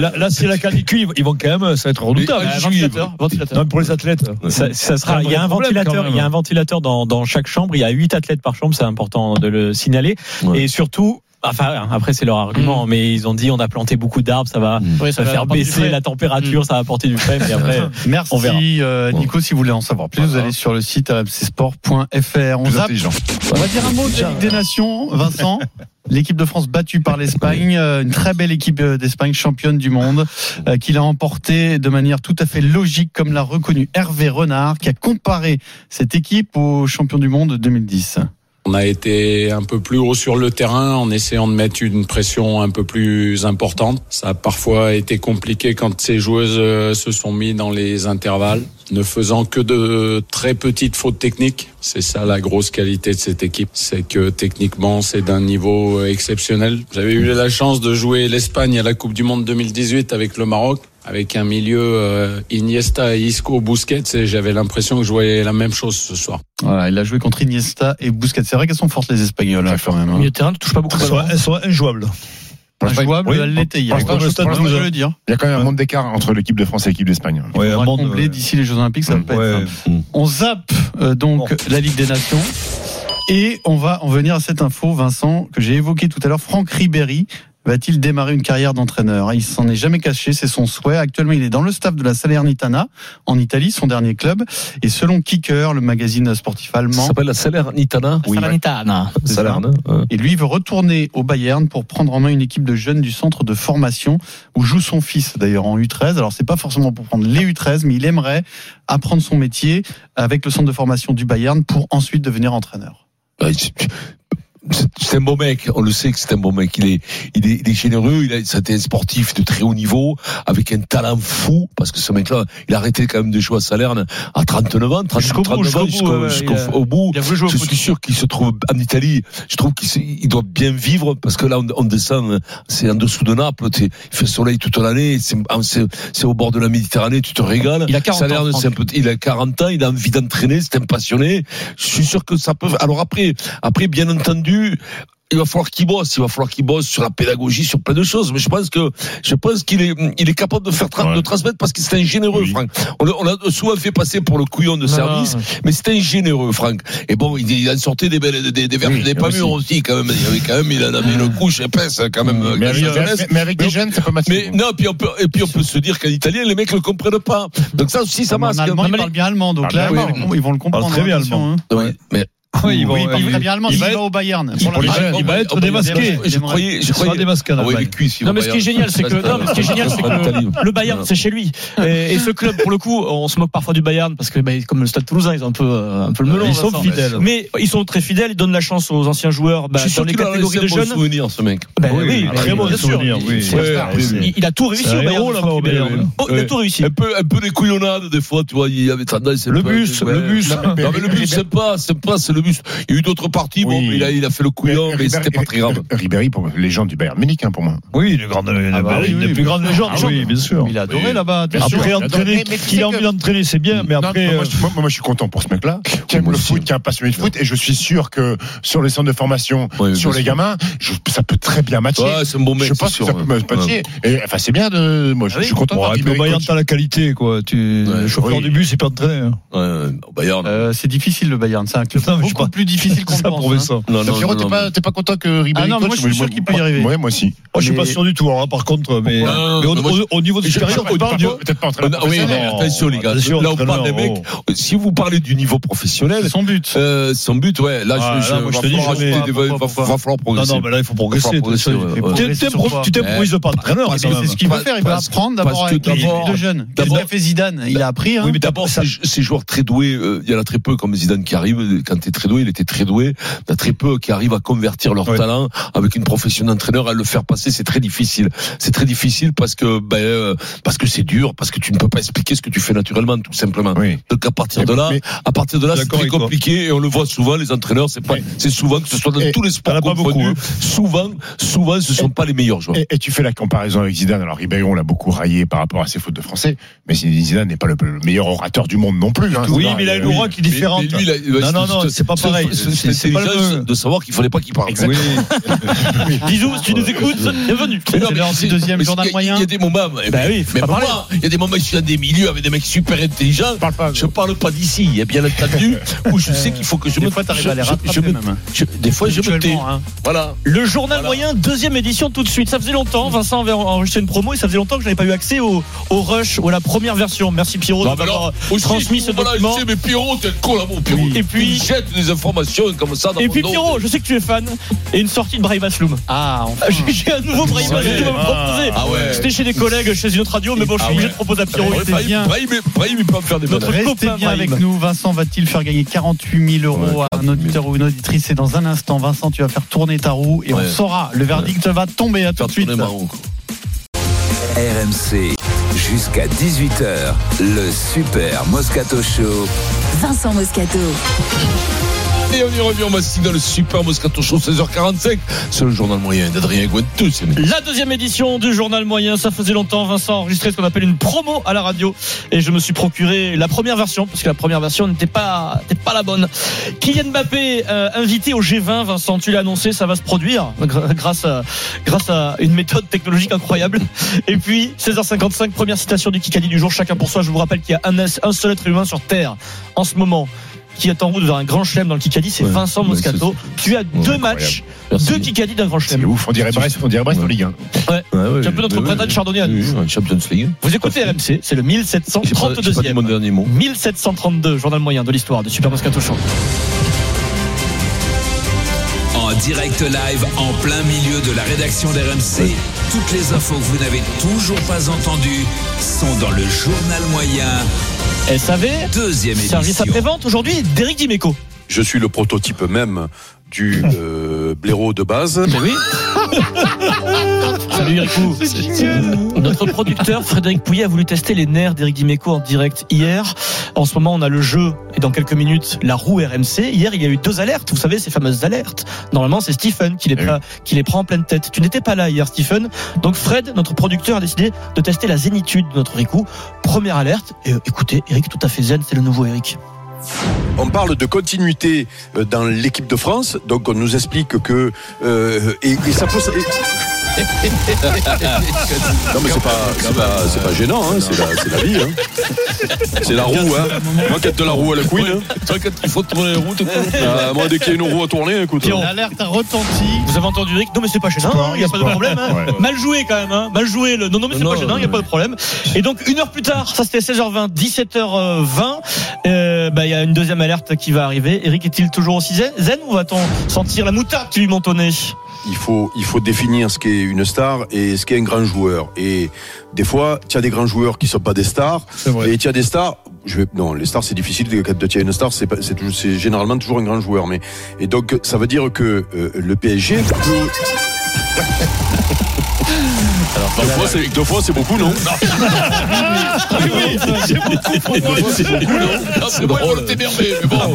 là, là, c'est la canicule, ils vont quand même, ça va être redoutable. Mais- Ventilateur, ventilateur. Non, mais pour les athlètes. Ça, ça sera, il y a un ventilateur, il y a un ventilateur dans, dans chaque chambre. Il y a huit athlètes par chambre, c'est important de le signaler. Ouais. Et surtout, enfin, après c'est leur argument, mais ils ont dit on a planté beaucoup d'arbres, ça va, Oui, ça va va faire baisser la température, ça va apporter du frais. Mais après, <laughs> Merci On verra. euh, Nico, si vous voulez en savoir plus, vous allez sur le site rmcsport.fr. On zappe. intelligent. On va dire un mot de la Ligue des Nations, Vincent. <laughs> L'équipe de France battue par l'Espagne, euh, une très belle équipe euh, d'Espagne, championne du monde, euh, qui l'a emporté de manière tout à fait logique, comme l'a reconnu Hervé Renard, qui a comparé cette équipe aux champions du monde 2010. On a été un peu plus haut sur le terrain en essayant de mettre une pression un peu plus importante. Ça a parfois été compliqué quand ces joueuses euh, se sont mis dans les intervalles, ne faisant que de très petites fautes techniques. C'est ça la grosse qualité de cette équipe, c'est que techniquement c'est d'un niveau euh, exceptionnel. J'avais eu la chance de jouer l'Espagne à la Coupe du Monde 2018 avec le Maroc. Avec un milieu euh, Iniesta, Isco, Busquets, et j'avais l'impression que je voyais la même chose ce soir. Voilà, il a joué contre Iniesta et Busquets. C'est vrai qu'elles sont fortes les Espagnols, hein, quand même. hein. Milieu de terrain, tu touches pas beaucoup Elles sont, elles sont injouables. Injouable, Oui, elle l'était hier. Il y a quand même un monde d'écart entre l'équipe de France et l'équipe d'Espagne. Ouais, On va monde, combler euh, d'ici les Jeux Olympiques, ça va pas être ouais. simple. On zappe euh, donc Bon. la Ligue des Nations. Et on va en venir à cette info, Vincent, que j'ai évoqué tout à l'heure. Franck Ribéry va-t-il démarrer une carrière d'entraîneur? Il s'en est jamais caché, c'est son souhait. Actuellement, il est dans le staff de la Salernitana, en Italie, son dernier club. Et selon Kicker, le magazine sportif Ça allemand, s'appelle la Salernitana? Oui, Salernitana. ça. Salerne. et lui il veut retourner au Bayern pour prendre en main une équipe de jeunes du centre de formation où joue son fils d'ailleurs en U13. Alors c'est pas forcément pour prendre les U13, mais il aimerait apprendre son métier avec le centre de formation du Bayern pour ensuite devenir entraîneur. C'est- un bon mec, on le sait que c'est un bon mec. Il est, il est, il est généreux, il a, c'était un sportif de très haut niveau, avec un talent fou, parce que ce mec-là, il a arrêté quand même de jouer à Salerne à 39 ans, 30, Jusqu'au bout, 39 ans, jusqu'au bout, jusqu'au, a- bout. Je suis sûr qu'il se trouve en Italie. Je trouve qu'il il doit bien vivre parce que là, on, on descend, c'est en dessous de Naples. Il fait soleil toute l'année. C'est, c'est, c'est au bord de la Méditerranée. Tu te régales. Il a 40 ans, Salerne, c'est un peu, il a 40 ans. Il a envie d'entraîner. C'est un passionné. Je suis sûr que ça peut. Alors après, après, bien entendu. Il va falloir qu'il bosse, il va falloir qu'il bosse sur la pédagogie, sur plein de choses. Mais je pense que, je pense qu'il est, il est capable de faire, tra- de transmettre parce que c'est un généreux, Franck. On l'a- on l'a souvent fait passer pour le couillon de service, mais c'est un généreux, Franck. Et bon, il, il en sortait des belles, des, des verres, des pas mûrs aussi, quand même. Il y avait quand même, il en avait une couche épaisse, quand même. Mais quand avec- ça jeunesse. mais- mais avec des jeunes, ça peut masquer. Mais non, puis on peut, et puis on peut se dire qu'en italien, les mecs le comprennent pas. Donc ça aussi, ça Mais en masque. allemand, il parle bien allemand, donc là, oui, ils vont- ils le comprendre. Très bien allemand. hein. Ouais, mais Oui, ils vont- Oui, il il- très bien allemand il va au Bayern. il- Pour pour les la- jeunes, il va être démasqué. Je croyais, je croyais. démasqué Ah Non, mais ce qui est génial, c'est que, non, mais ce qui est génial, c'est que le Bayern, c'est chez lui. <laughs> Et, et ce club, pour le coup, on se moque parfois du Bayern parce que, bah, comme le Stade Toulousain, ils ont un peu, euh, un peu le melon. Ils sont Vincent. fidèles. Mais ils sont très fidèles, ils donnent la chance aux anciens joueurs, bah, Je suis dans sûr les catégories de jeunes. souvenir, ce mec. Ben oui, mais très bon souvenir. Il- a tout réussi au Bayern. Oh, il a tout réussi. Un peu, un peu des couillonnades, des fois, tu vois, il y avait tendance. Le bus, le bus. Non, mais le bus, c'est pas, c'est pas, c'est le bus. Il y a eu d'autres parties, bon, Oui. mais il a, il a fait le couillon, mais Ribéry- c'était pas très grave. Ribéry, pour légende du Bayern Munich, hein, pour moi. Oui, le grand, le- Ah bah le- oui, une plus sûr. légendes. Ah oui, bien sûr. Il a adoré Oui. là-bas. Bien Après, entraîner, Mais- mais qu'il a envie d'entraîner, c'est bien, mais après. moi, euh, je, moi, je suis content pour ce mec-là, qui aime le foot, qui est un passionné de foot, et je suis sûr que sur les centres de formation, sur les gamins, ça peut très bien matcher. Ouais, c'est un bon mec. je pense que ça peut matcher. Enfin, c'est bien de. Moi, je, je suis content. Le Bayern, t'as la qualité, quoi. Tu, Ouais, le chauffeur oui. du bus, il peut entraîner. hein. Euh, c'est difficile le Bayern. C'est un club Non, beaucoup pas. plus difficile qu'on <laughs> pense. pour hein. ça. Non, Donc, Pierrot, t'es non, pas, t'es pas content que Ribéry Ah non, moi, je suis sûr qu'il peut y arriver. Ouais, moi aussi. Moi, je suis pas sûr du tout. Là, par contre, mais, Non, non, mais au, non, moi, au- au niveau de supérieur, de- Peut-être pas entraîneur Ah oui, professionnel. mais attention les gars. Là on parle des mecs. Si vous parlez du niveau professionnel, C'est son but. euh, son but, ouais. Là, Ah, je, va te dis, va- va- va falloir Non, progresser. non, mais là, il faut progresser. Tu t'es- t'es t'improvises pas entraîneur. C'est ce qu'il Parce- faire. Il va apprendre d'abord avec les de jeunes. D'abord- qu'a fait Zidane? Il a appris. hein. Oui, mais d'abord, ces, joueurs très doués, euh, il y en a très peu comme Zidane qui arrive. Quand tu es très doué, il était très doué. Il y en a très peu qui arrivent à convertir leur Ouais. talent avec une profession d'entraîneur, à le faire passer. C'est très difficile. C'est très difficile parce que ben, euh, parce que c'est dur, parce que tu ne peux pas expliquer ce que tu fais naturellement, tout simplement. Oui. Donc à partir de là, à partir de là, c'est très toi. compliqué et on le voit souvent. Les entraîneurs, c'est pas, c'est souvent que ce soit dans Et tous les sports confondus. beaucoup, hein. Souvent, souvent, ce sont pas les meilleurs joueurs. Et, et tu fais la comparaison avec Zidane. Alors Ribéry, on l'a beaucoup raillé par rapport à ses fautes de français, mais Zidane n'est pas le, le meilleur orateur du monde non plus. hein. Oui, mais il a une aura qui est différente. Non, non, non, c'est pas pareil. C'est pas de savoir qu'il fallait pas qu'il parle. <laughs> Bisous, si tu nous écoutes, bienvenue. C'est c'est- deuxième journal moyen. Il y a des moments. mais- Bah oui, moi, il y a des moments, je suis dans des milieux avec des mecs super intelligents. Je parle pas d'ici, il y a bien entendu, où je sais qu'il faut que je Des me. fois, t'arrives à les rattraper même. Des fois, je me tais. Hein. Voilà. Le journal moyen, deuxième édition tout de suite. Ça faisait longtemps, Vincent avait enregistré une promo et ça faisait longtemps que je n'avais pas eu accès au, au Rush ou à la première version. Merci Pierrot aussi, transmis ce document. mais Pierrot, t'es un collabo, Pierrot. Et puis- jette des informations comme ça dans Et puis. Pierrot, je sais que tu es fan. Et une sortie de Brahim Asloum. Ah, enfin. <laughs> J'ai un nouveau Brahim. Asloum à me proposer. Ah ouais. C'était chez des collègues, chez une autre radio, mais bon, je suis Ah obligé ouais. de proposer à Pierrot. Ouais, Il était Brahim, il peut en faire des Notre copain bien Brahim. avec nous. Vincent va-t-il faire gagner 48 000 euros Ouais, à un auditeur ou une auditrice Et dans un instant, Vincent, tu vas faire tourner ta roue et Ouais. on saura. Le verdict va tomber. À tout de suite. RMC, jusqu'à 18h, le Super Moscato Show. Vincent Moscato. Et on y revient, on va dans le Super Moscato Show 16h45. C'est le journal moyen d'Adrien c'est La deuxième édition du journal moyen, ça faisait longtemps, Vincent enregistré ce qu'on appelle une promo à la radio et je me suis procuré la première version parce que la première version n'était pas pas la bonne. Kylian Mbappé euh, invité au G20, Vincent, tu l'as annoncé, ça va se produire gr- grâce à grâce à une méthode technologique incroyable. Et puis 16h55, première citation du Kikadi du jour, chacun pour soi. Je vous rappelle qu'il y a un seul être humain sur terre en ce moment qui est en route vers un grand chelem dans le Kikadi, c'est Ouais, Vincent ouais, Moscato. Tu as deux matchs, Merci. deux Kikadi d'un grand C'est chelem. ouf. On dirait Brest, on dirait Brest en Ligue 1. Ouais. Ouais, ouais, C'est un peu notre de Chardonnay à nous. Champions League. Vous écoutez RMC, c'est le J'ai pas, j'ai pas dit mon 1732e. dernier mot. 1732, journal moyen de l'histoire de Super Moscato Show. En direct live, en plein milieu de la rédaction d'RMC. Toutes les infos que vous n'avez toujours pas entendues sont dans le journal moyen, SAV, deuxième service après-vente aujourd'hui, d'Éric Dimeco. Je suis le prototype même du euh, blaireau de base. Mais oui. <laughs> Salut Ericou. Notre producteur Frédéric Pouillet a voulu tester les nerfs d'Éric Dimeco en direct hier. En ce moment, on a le jeu et dans quelques minutes, la roue RMC. Hier, il y a eu deux alertes. Vous savez, ces fameuses alertes. Normalement, c'est Stephen qui les, Eh oui. pra- qui les prend en pleine tête. Tu n'étais pas là hier, Stephen. Donc Fred, notre producteur, a décidé de tester la zénitude de notre Ricou. Première alerte. Et euh, écoutez, Eric, tout à fait zen, c'est le nouveau Eric. On parle de continuité euh, dans l'équipe de France, donc on nous explique que euh, et, et ça peut. et- non mais c'est pas, c'est pas, c'est pas gênant, hein, c'est la, c'est la vie. Hein. C'est la roue. Hein. Moi, quand de la roue à la couine. hein. Toi, quand il faut tourner les routes, Ah, moi, dès qu'il y a une roue à tourner, écoute. L'alerte a retenti. Vous avez entendu Eric? Non mais c'est pas gênant, il n'y a pas de problème. hein. Ouais. Mal joué quand même, hein. mal joué. Le... Non non mais c'est Non, pas gênant, il n'y a pas de problème. Et donc une heure plus tard, ça c'était 16h20, 17h20, euh, bah, il y a une deuxième alerte qui va arriver. Eric est-il toujours aussi zen, zen ou va-t-on sentir la moutarde qui lui monte au nez? Il faut, il faut définir ce qu'est une star et ce qu'est un grand joueur. Et des fois, tu as des grands joueurs qui sont pas des stars, et tu as des stars. Je vais, non, les stars c'est difficile. Quand tu as une star, c'est, c'est, généralement toujours un grand joueur. Mais et donc ça veut dire que euh, le PSG peut. <laughs> deux, fois, c'est, deux fois, c'est beaucoup, non <laughs> Ah, c'est drôle, t'es merveilleux, mais bon.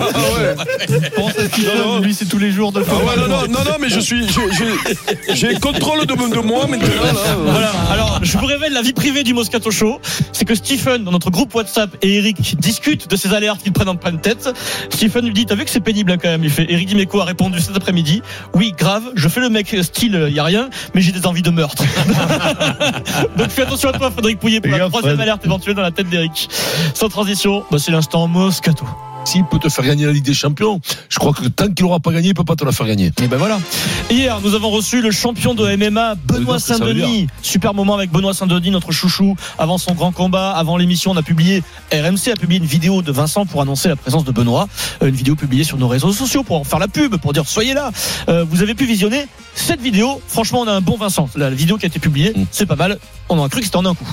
Pense à Stephen, lui c'est tous les jours de Ah ouais, non, non, non, non, mais je suis, j'ai, j'ai, j'ai le contrôle de, de moi maintenant. Là, Voilà. Alors, je vous révèle la vie privée du Moscato Show. C'est que Stephen, dans notre groupe WhatsApp, et Eric discutent de ces alertes qu'ils prennent en pleine tête. Stephen lui dit, t'as vu que c'est pénible hein, quand même. Il fait, Eric Dimeco a répondu cet après-midi. Oui, grave. Je fais le mec style, y a rien, mais j'ai des envies de meurtre. <laughs> <laughs> Donc fais attention à toi, Frédéric Pouillet, pour la troisième alerte éventuelle dans la tête d'Eric. Sans transition, bah, c'est l'instant Moscato. S'il peut te faire gagner la Ligue des Champions, je crois que tant qu'il n'aura pas gagné, il peut pas te la faire gagner. Et ben voilà. Hier, nous avons reçu le champion de MMA, Benoît. Saint-Denis. Super moment avec Benoît Saint-Denis, notre chouchou. Avant son grand combat, avant l'émission, on a publié, RMC a publié une vidéo de Vincent pour annoncer la présence de Benoît. Euh, Une vidéo publiée sur nos réseaux sociaux pour en faire la pub, pour dire soyez là. Euh, vous avez pu visionner cette vidéo. Franchement, on a un bon Vincent. La, la vidéo qui a été publiée, Mm. c'est pas mal. On a cru que c'était en un coup.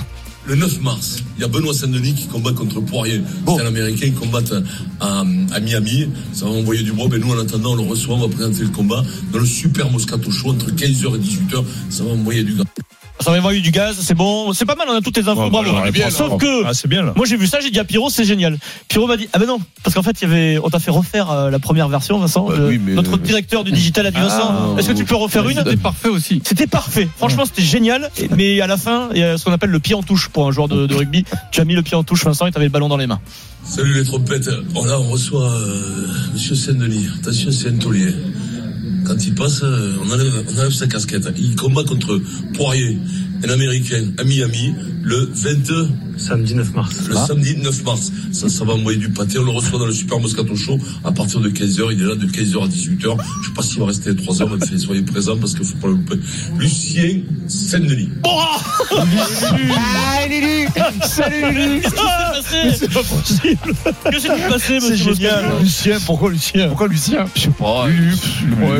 Le 9 mars, il y a Benoît Saint-Denis qui combat contre Poirier. C'est un Américain qui combat à, à Miami. Ça va envoyer du bois. Mais nous, en attendant, on le reçoit, on va présenter le combat dans le Super Moscato Show entre 15h et 18h. Ça va envoyer du gars. Ça va envoyer du gaz, c'est bon, c'est pas mal, on a toutes les infos, Ouais, bravo. bah, bien, Sauf là. que, Ah, c'est bien, là. moi j'ai vu ça, j'ai dit à Pierrot, c'est génial. Pierrot m'a dit, ah ben non, parce qu'en fait, il y avait, on t'a fait refaire euh, la première version, Vincent. Bah de- oui, mais- Notre directeur du digital a dit, Vincent, Ah, est-ce que tu peux refaire une C'était parfait aussi. C'était parfait. Franchement, c'était génial. Mais à la fin, il y a ce qu'on appelle le pied en touche pour un joueur de, de rugby. Tu as mis le pied en touche, Vincent, et tu avais le ballon dans les mains. Salut les trompettes. Oh là, on reçoit euh, Monsieur Saint-Denis. Attention, c'est un taulier. Quand il passe, euh, on enlève, sa casquette. Il combat contre Poirier, un Américain, à Miami, le 22 Samedi 9 mars. Le samedi 9 mars, ça, ça va envoyer du pâté. On le reçoit dans le Super Moscato Show à partir de 15h. Il est là de 15h à 18h. Je sais pas s'il va rester 3 heures. mais soyez présents parce qu'il faut pas le louper. Lucien Saint-Denis. <laughs> Ah, Lulu Salut Lulu Qu'est-ce qui s'est passé C'est pas possible Que s'est-il passé, monsieur génial. Lucien, pourquoi Lucien? Pourquoi Lucien? Je sais pas. Lulu,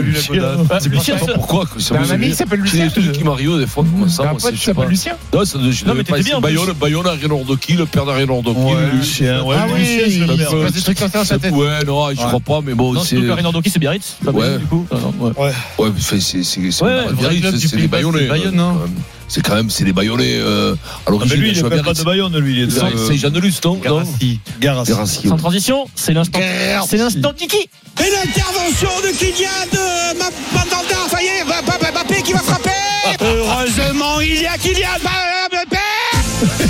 Lucien. Bah, C'est Lucien, pas ça- pourquoi ça ami est- qui s'appelle C'est Lucien des trucs qui m'arrivent des fois comme ça. T'as un moi, pote c'est- qui s'appelle pas. Lucien Non, ça, mais t'étais bien, en plus. Bayonne, Bayonne, Ariel qui, le père d'Ariel Ordoki. Ouais, Lucien, ouais, Ah oui, Lucien, il je se l'aime bien. passe des trucs comme ça dans sa tête. Ouais, non, je crois pas, mais bon, c'est. c'est Perrin Nordoki, c'est Biarritz pas Ouais. Du coup. Ouais. Ouais, c'est c'est c'est Bayonnais. hein. C'est quand même c'est des Bayonnais euh, à Ah, mais lui, il pas de Bayonne, lui, il est de. c'est- non Non Garassi. Garassi. Garassi, Sans transition, c'est l'instant. C'est l'instant Kiki Et l'intervention de Kylian de Mandanda, ça y est, Mbappé qui va frapper <laughs> Heureusement, il y a Kylian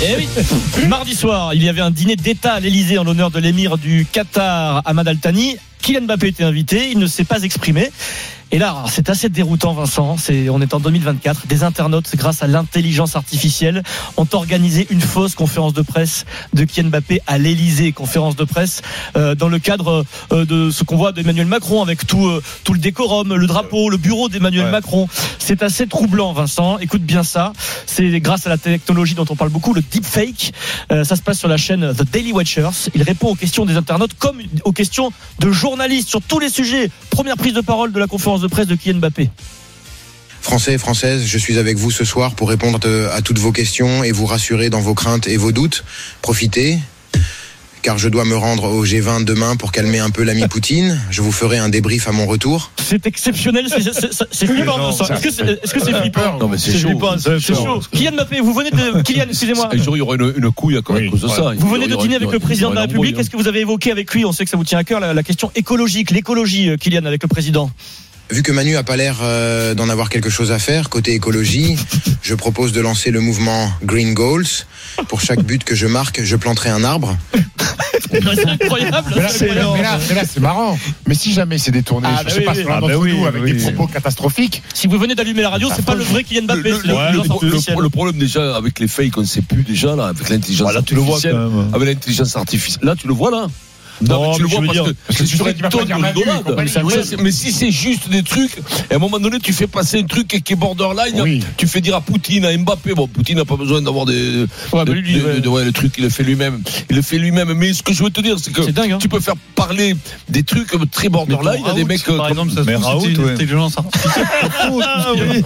Eh. <laughs> Mardi soir, il y avait un dîner d'État à l'Elysée en l'honneur de l'émir du Qatar, Ahmad Al Thani. Kylian Mbappé était invité, il ne s'est pas exprimé. Et là, c'est assez déroutant, Vincent. C'est, on est en 2024. Des internautes, grâce à l'intelligence artificielle, ont organisé une fausse conférence de presse de Kylian Mbappé à l'Elysée. Conférence de presse euh, dans le cadre euh, de ce qu'on voit d'Emmanuel Macron avec tout, euh, tout le décorum, le drapeau, le bureau d'Emmanuel Ouais. Macron. C'est assez troublant, Vincent. Écoute bien ça. C'est grâce à la technologie dont on parle beaucoup, le deepfake. Ça se passe sur la chaîne The Daily Watchers. Il répond aux questions des internautes comme aux questions de journalistes sur tous les sujets. Première prise de parole de la conférence de presse de Kylian Mbappé. Français et Françaises, je suis avec vous ce soir pour répondre à toutes vos questions et vous rassurer dans vos craintes et vos doutes. Profitez, car je dois me rendre au G20 demain pour calmer un peu l'ami <laughs> Poutine. Je vous ferai un débrief à mon retour. C'est exceptionnel, c'est- flippant. Est-ce que c'est est-ce flippant Non, mais c'est chaud. C'est C'est chaud. Kylian Mbappé, vous venez de <laughs> Kylian, excusez-moi. Un jour, il y aura une, une couille à cause de ça. Vous venez de dîner avec le président de la République. Qu'est-ce que vous avez évoqué avec lui On sait que ça vous tient à cœur la, la question écologique, l'écologie, euh, Kylian, avec le président. vu que Manu a pas l'air euh, d'en avoir quelque chose à faire côté écologie, <laughs> je propose de lancer le mouvement Green Goals. Pour chaque but que je marque, je planterai un arbre. <laughs> C'est incroyable. Mais là, c'est mais là- incroyable. mais là- mais là, c'est marrant. Mais si jamais c'est détourné, Ah, je bah sais oui, pas, oui. Ah, bah oui, nous avec oui. des propos catastrophiques. Si vous venez d'allumer la radio, c'est pas le vrai Kylian Mbappé, Le, le- le- artificielle. le problème déjà avec les fakes, on ne sait plus déjà là, avec l'intelligence Voilà, tu le vois artificielle. quand même. Avec l'intelligence artificielle. Là, tu le vois là. Non, mais tu le vois veux parce dire, que parce que c'est sais une tonne dire de Mais si c'est juste des trucs, et à un moment donné, tu fais passer un truc qui est borderline, Oui. tu fais dire à Poutine, à Mbappé, bon, Poutine n'a pas besoin d'avoir des, Ouais, de- mais lui, de- ouais. de- ouais, le truc, il le fait lui-même. Il le fait lui-même. Mais ce que je veux te dire, c'est que dingue, hein. tu peux faire parler des trucs très borderline à des mecs par comme- exemple, ça se trouve, une intelligence artificielle. <laughs> Ah, oui.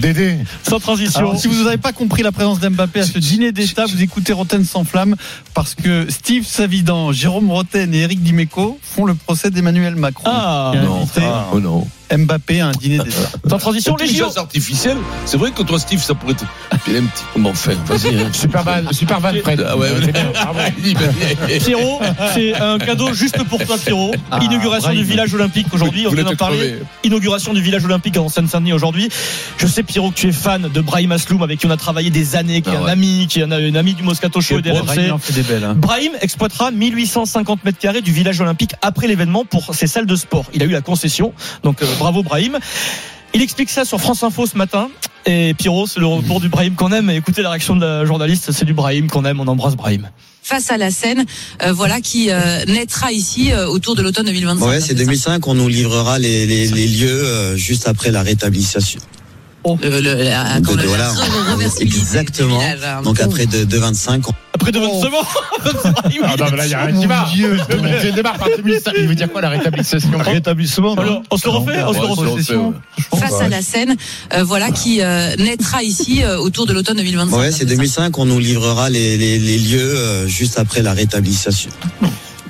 Dédé. Sans transition. Alors, si vous n'avez pas compris la présence d'Mbappé à ce dîner d'État, vous écoutez Roten sans flamme parce que Steve Savidan, Jérôme Roten et Eric Dimeco font le procès d'Emmanuel Macron. Ah, non. Oh non. Mbappé à un dîner d'État. Sans transition, les JO. L'intelligence artificielle, c'est vrai que toi, Steve, ça pourrait te. Puis un petit. Bon, enfin, vas-y. hein. Super van, super van, Fred. Ah ouais, ouais. Bien. <laughs> Il. Pierrot, c'est un cadeau juste pour toi, Pierrot. Ah, Inauguration Brahim. du village olympique aujourd'hui. On Vous vient d'en parler. crevé. Inauguration du village olympique en Seine-Saint-Denis aujourd'hui. Je sais, Pierrot, que tu es fan de Brahim Asloum, avec qui on a travaillé des années, qui est Ah un ouais. ami, qui est un, un ami du Moscato Show et des Brahim, il RMC. en fait des belles. hein. Brahim exploitera 1850 mètres carrés du village olympique après l'événement pour ses salles de sport. Il a eu la concession, donc euh, bravo Brahim. Il explique ça sur France Info ce matin. Et Pierrot, c'est le retour du Brahim qu'on aime. Écoutez la réaction de la journaliste, c'est du Brahim qu'on aime. On embrasse Brahim. face à la scène, euh, voilà, qui euh, naîtra ici euh, autour de l'automne 2025. Ouais, c'est 2005. On nous livrera les, les, les lieux euh, juste après la rétablissation. Le- le- la- De- reversibilité du exactement. Donc après de, de 25, on- Après de 20 <laughs> secondes, Ah non, mais là, il y a rien qui va. Je démarre par 2005. Il veut dire quoi, la rétablissement Rétablissement. Alors, on se le refait, on se le refait. face à la scène, euh, voilà, qui euh, naîtra ici euh, autour de l'automne 2025. ouais, c'est 2005. On nous livrera les, les, les lieux juste après la rétablissation.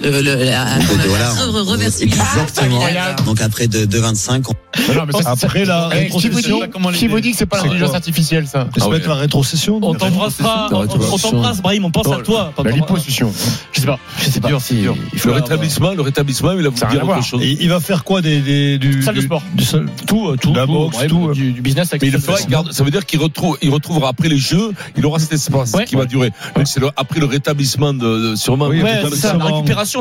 Le- le- la- la du exactement. hein. Donc après de, de 25, on... Non, mais ça, Après la Eh, vous rétrocession, qui vous dit que c'est pas l'intelligence artificielle, ça ça Ah peut être la rétrocession. On t'embrassera, on, t'embrasse Brahim, on pense à toi. La liposuction. Je sais pas, je sais pas. dur, c'est dur. Le rétablissement, le rétablissement, il a Ça a voulu rien dire autre chose. Il va faire quoi des, du, Salle de du- sport. Tout, euh, tout, La boxe, tout, euh. du, business Mais il le ça veut dire qu'il retrouve, il retrouvera après les jeux, il aura cet espace qui va durer. Donc c'est le- après le rétablissement de, sûrement. Oui,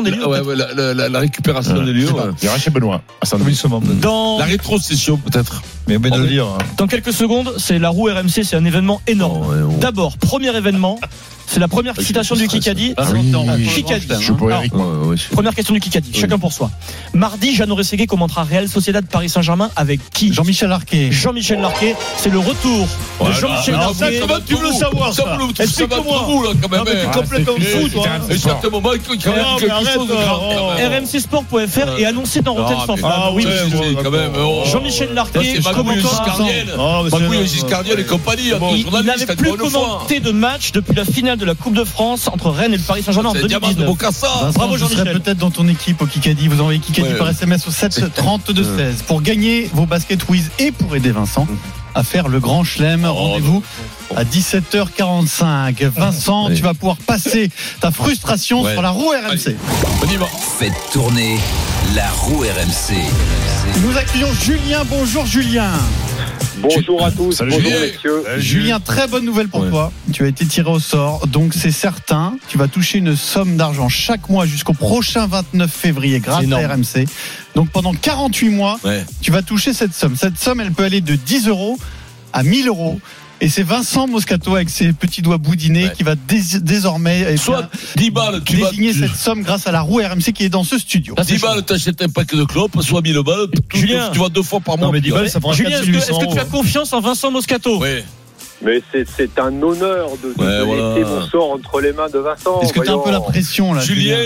Ouais, la récupération des lieux. Ouais, peut-être. ouais, la, la- la- la récupération des lieux. ouais. Il y aura chez Benoît. à Saint-Denis. Rétablissement. Dans, La rétrocession peut-être. Mais bien de le dire. dans quelques secondes, c'est la roue RMC, c'est un événement énorme. Oh, ouais, oh. D'abord, premier événement, c'est la première Ah, citation du Kikadi. Ah oui, oui. Kikadi. Je suis pour Alors, Eric, Ouais, ouais, ouais. Première question du Kikadi, chacun pour soi. Mardi, Jeannot Rességué commentera Real Sociedad Paris Saint-Germain avec qui Jean-Michel Larquet. Jean-Michel Larquet, c'est le retour de. Jean-Michel Larquet. comment tu veux le savoir ça Explique-moi. vous, là, quand même. Mais t'es hein. complètement fou, toi. Et il y a quelque chose de rmcsport.fr est annoncé dans Rotten flamme. Ah oui, quand même. oh. Jean-Michel Larquet, Ah, c'est- Magouille Giscardienne et compagnie. Il n'avait plus commenté de match depuis la finale de la Coupe de France entre Rennes et le Paris Saint-Germain en C'est le diamant de 2019. Bocassa. Vincent, Bravo, je serai Jean-Michel. peut-être dans ton équipe au Kikadi. Vous envoyez Kikadi par SMS au 7 32 16 pour gagner vos baskets Wiz et pour aider Vincent à faire le grand chelem. Oh, Rendez-vous à 17h45. Vincent, Ouais. tu vas pouvoir passer ta frustration Ouais. sur la roue RMC. On y va. Faites tourner la roue RMC. Nous accueillons Julien. Bonjour Julien. Bonjour à tous, Salut, bonjour Julien. messieurs. Julien, très bonne nouvelle pour Ouais. toi. Tu as été tiré au sort, donc c'est certain. Tu vas toucher une somme d'argent chaque mois jusqu'au prochain 29 février grâce à RMC. Donc pendant 48 mois, Ouais. tu vas toucher cette somme. Cette somme, elle peut aller de 10 euros à 1000 euros. Et c'est Vincent Moscato avec ses petits doigts boudinés Ouais. qui va dés- désormais eh Soit bien, 10 balles, tu vas. désigner cette somme grâce à la roue RMC qui est dans ce studio. 10 balles, t'achètes un paquet de clopes, soit 1000 balles, tout- Julien. tu vas deux fois par mois. Non, mais 10 balles, ça fera Julien, est-ce que, 4800 est-ce que tu as confiance en Vincent Moscato? Ouais. Mais c'est, un honneur de, de- Ouais, de voilà. laisser mon sort entre les mains de Vincent. Est-ce que tu as un peu la pression là Julien,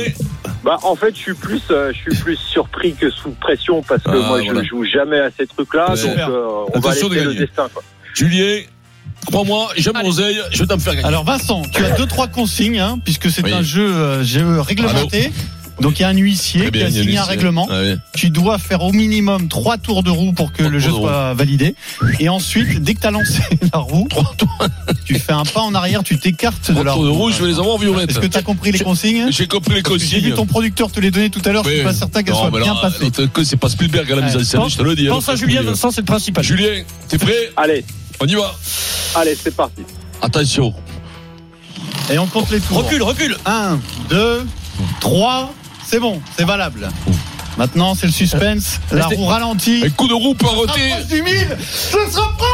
Bah, en fait, je suis plus, euh, je suis plus surpris que sous pression parce que Ah, moi, voilà. je joue jamais à ces trucs-là. Ouais. donc, euh, on va laisser de le destin. Quoi. Julien, crois-moi, j'aime l'oseille, je vais t'en faire gagner. Alors Vincent, tu as deux trois consignes hein, puisque c'est Oui. un jeu, euh, jeu réglementé. Donc il y a un huissier bien, qui a signé un règlement. Ah. Tu dois faire au minimum trois tours de roue pour que le jeu soit validé. Et ensuite, dès que tu as lancé <laughs> la roue, tu fais un pas en arrière, tu t'écartes de Trois la tours roue. de rouge, je vais les avoir violettes. Est-ce que tu as compris les consignes J'ai compris les que J'ai vu consignes. ton producteur te les donner tout à l'heure, je suis pas certain qu'elles soient bien passées. que c'est pas Spielberg à la mise en scène, Pense- je te le dis. Pense hein, à Julien. Vincent, c'est le principal. Julien, t'es prêt Allez, On y va. allez, c'est parti. Attention. Et on compte les tours. Recule, recule. 1, 2, 3, c'est bon, c'est valable. Maintenant, c'est le suspense. La roue ralentit. Un coup de roue paroté. Rapproche du mille. Ce sera pas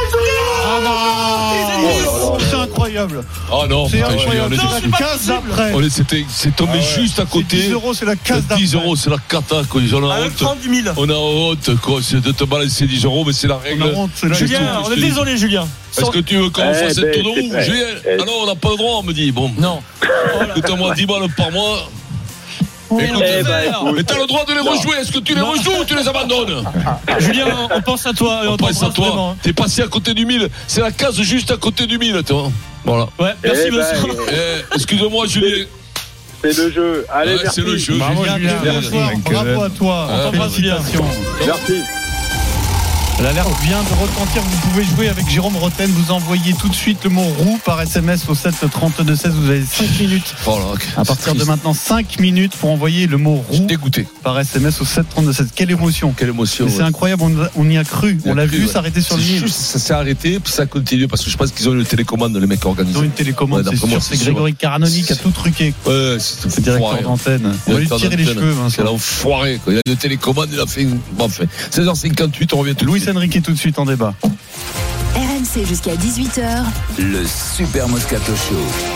Oh, C'est incroyable. Oh non, C'est incroyable. on C'est la case d'après. On c'est tombé juste à côté. 10 euros, c'est la case 10 d'après. euros, c'est la cata, quoi. Ils en ont À honte. 30 du 1000. On a honte, quoi. C'est de te balancer 10 euros, mais c'est la règle. On a honte, Julien, tout, on est désolé, Julien. Est-ce que tu veux qu'on Eh fasse un ben, tour de roue. Julien? Eh. Ah non, on n'a pas le droit, on me dit. Bon, Non. écoute-moi 10 balles par mois. Mais t'as le droit de les rejouer. Est-ce que tu les rejoues ou tu les abandonnes Julien, on pense à toi et on On pense à t'embrasse toi. hein. T'es passé à côté du 1000. C'est la case juste à côté du 1000, toi. Voilà. Ouais, merci Eh ben, Vincent. Eh, Excuse-moi, Julien. C'est le jeu. Allez, c'est le jeu. Bravo, Julien. Bravo à toi. Ah, Félicitations. Merci. L'alerte vient de retentir. Vous pouvez jouer avec Jérôme Roten. Vous envoyez tout de suite le mot roue par SMS au 7 32 16. Vous avez 5 minutes. Oh là, À partir de maintenant, 5 minutes pour envoyer le mot roue dégoûté. par SMS au 7 32 16. Quelle émotion. Quelle émotion. C'est incroyable, on, on y a cru. On l'a vu ouais. s'arrêter sur le juste, ça s'est arrêté, puis ça continue, parce que je pense qu'ils ont une télécommande, les mecs organisés. Ils ont une télécommande, Ouais, c'est sûr. C'est Grégory Caranoni qui a tout truqué. Ouais, c'est directeur d'antenne. On va lui tirer les cheveux, C'est l'enfoiré. Il a une télécommande, il a fait une. Bon, enfin, 16h58, on revient tout de Louis suite. Enrique est tout de suite en débat. RMC jusqu'à 18h. Le Super Moscato Show.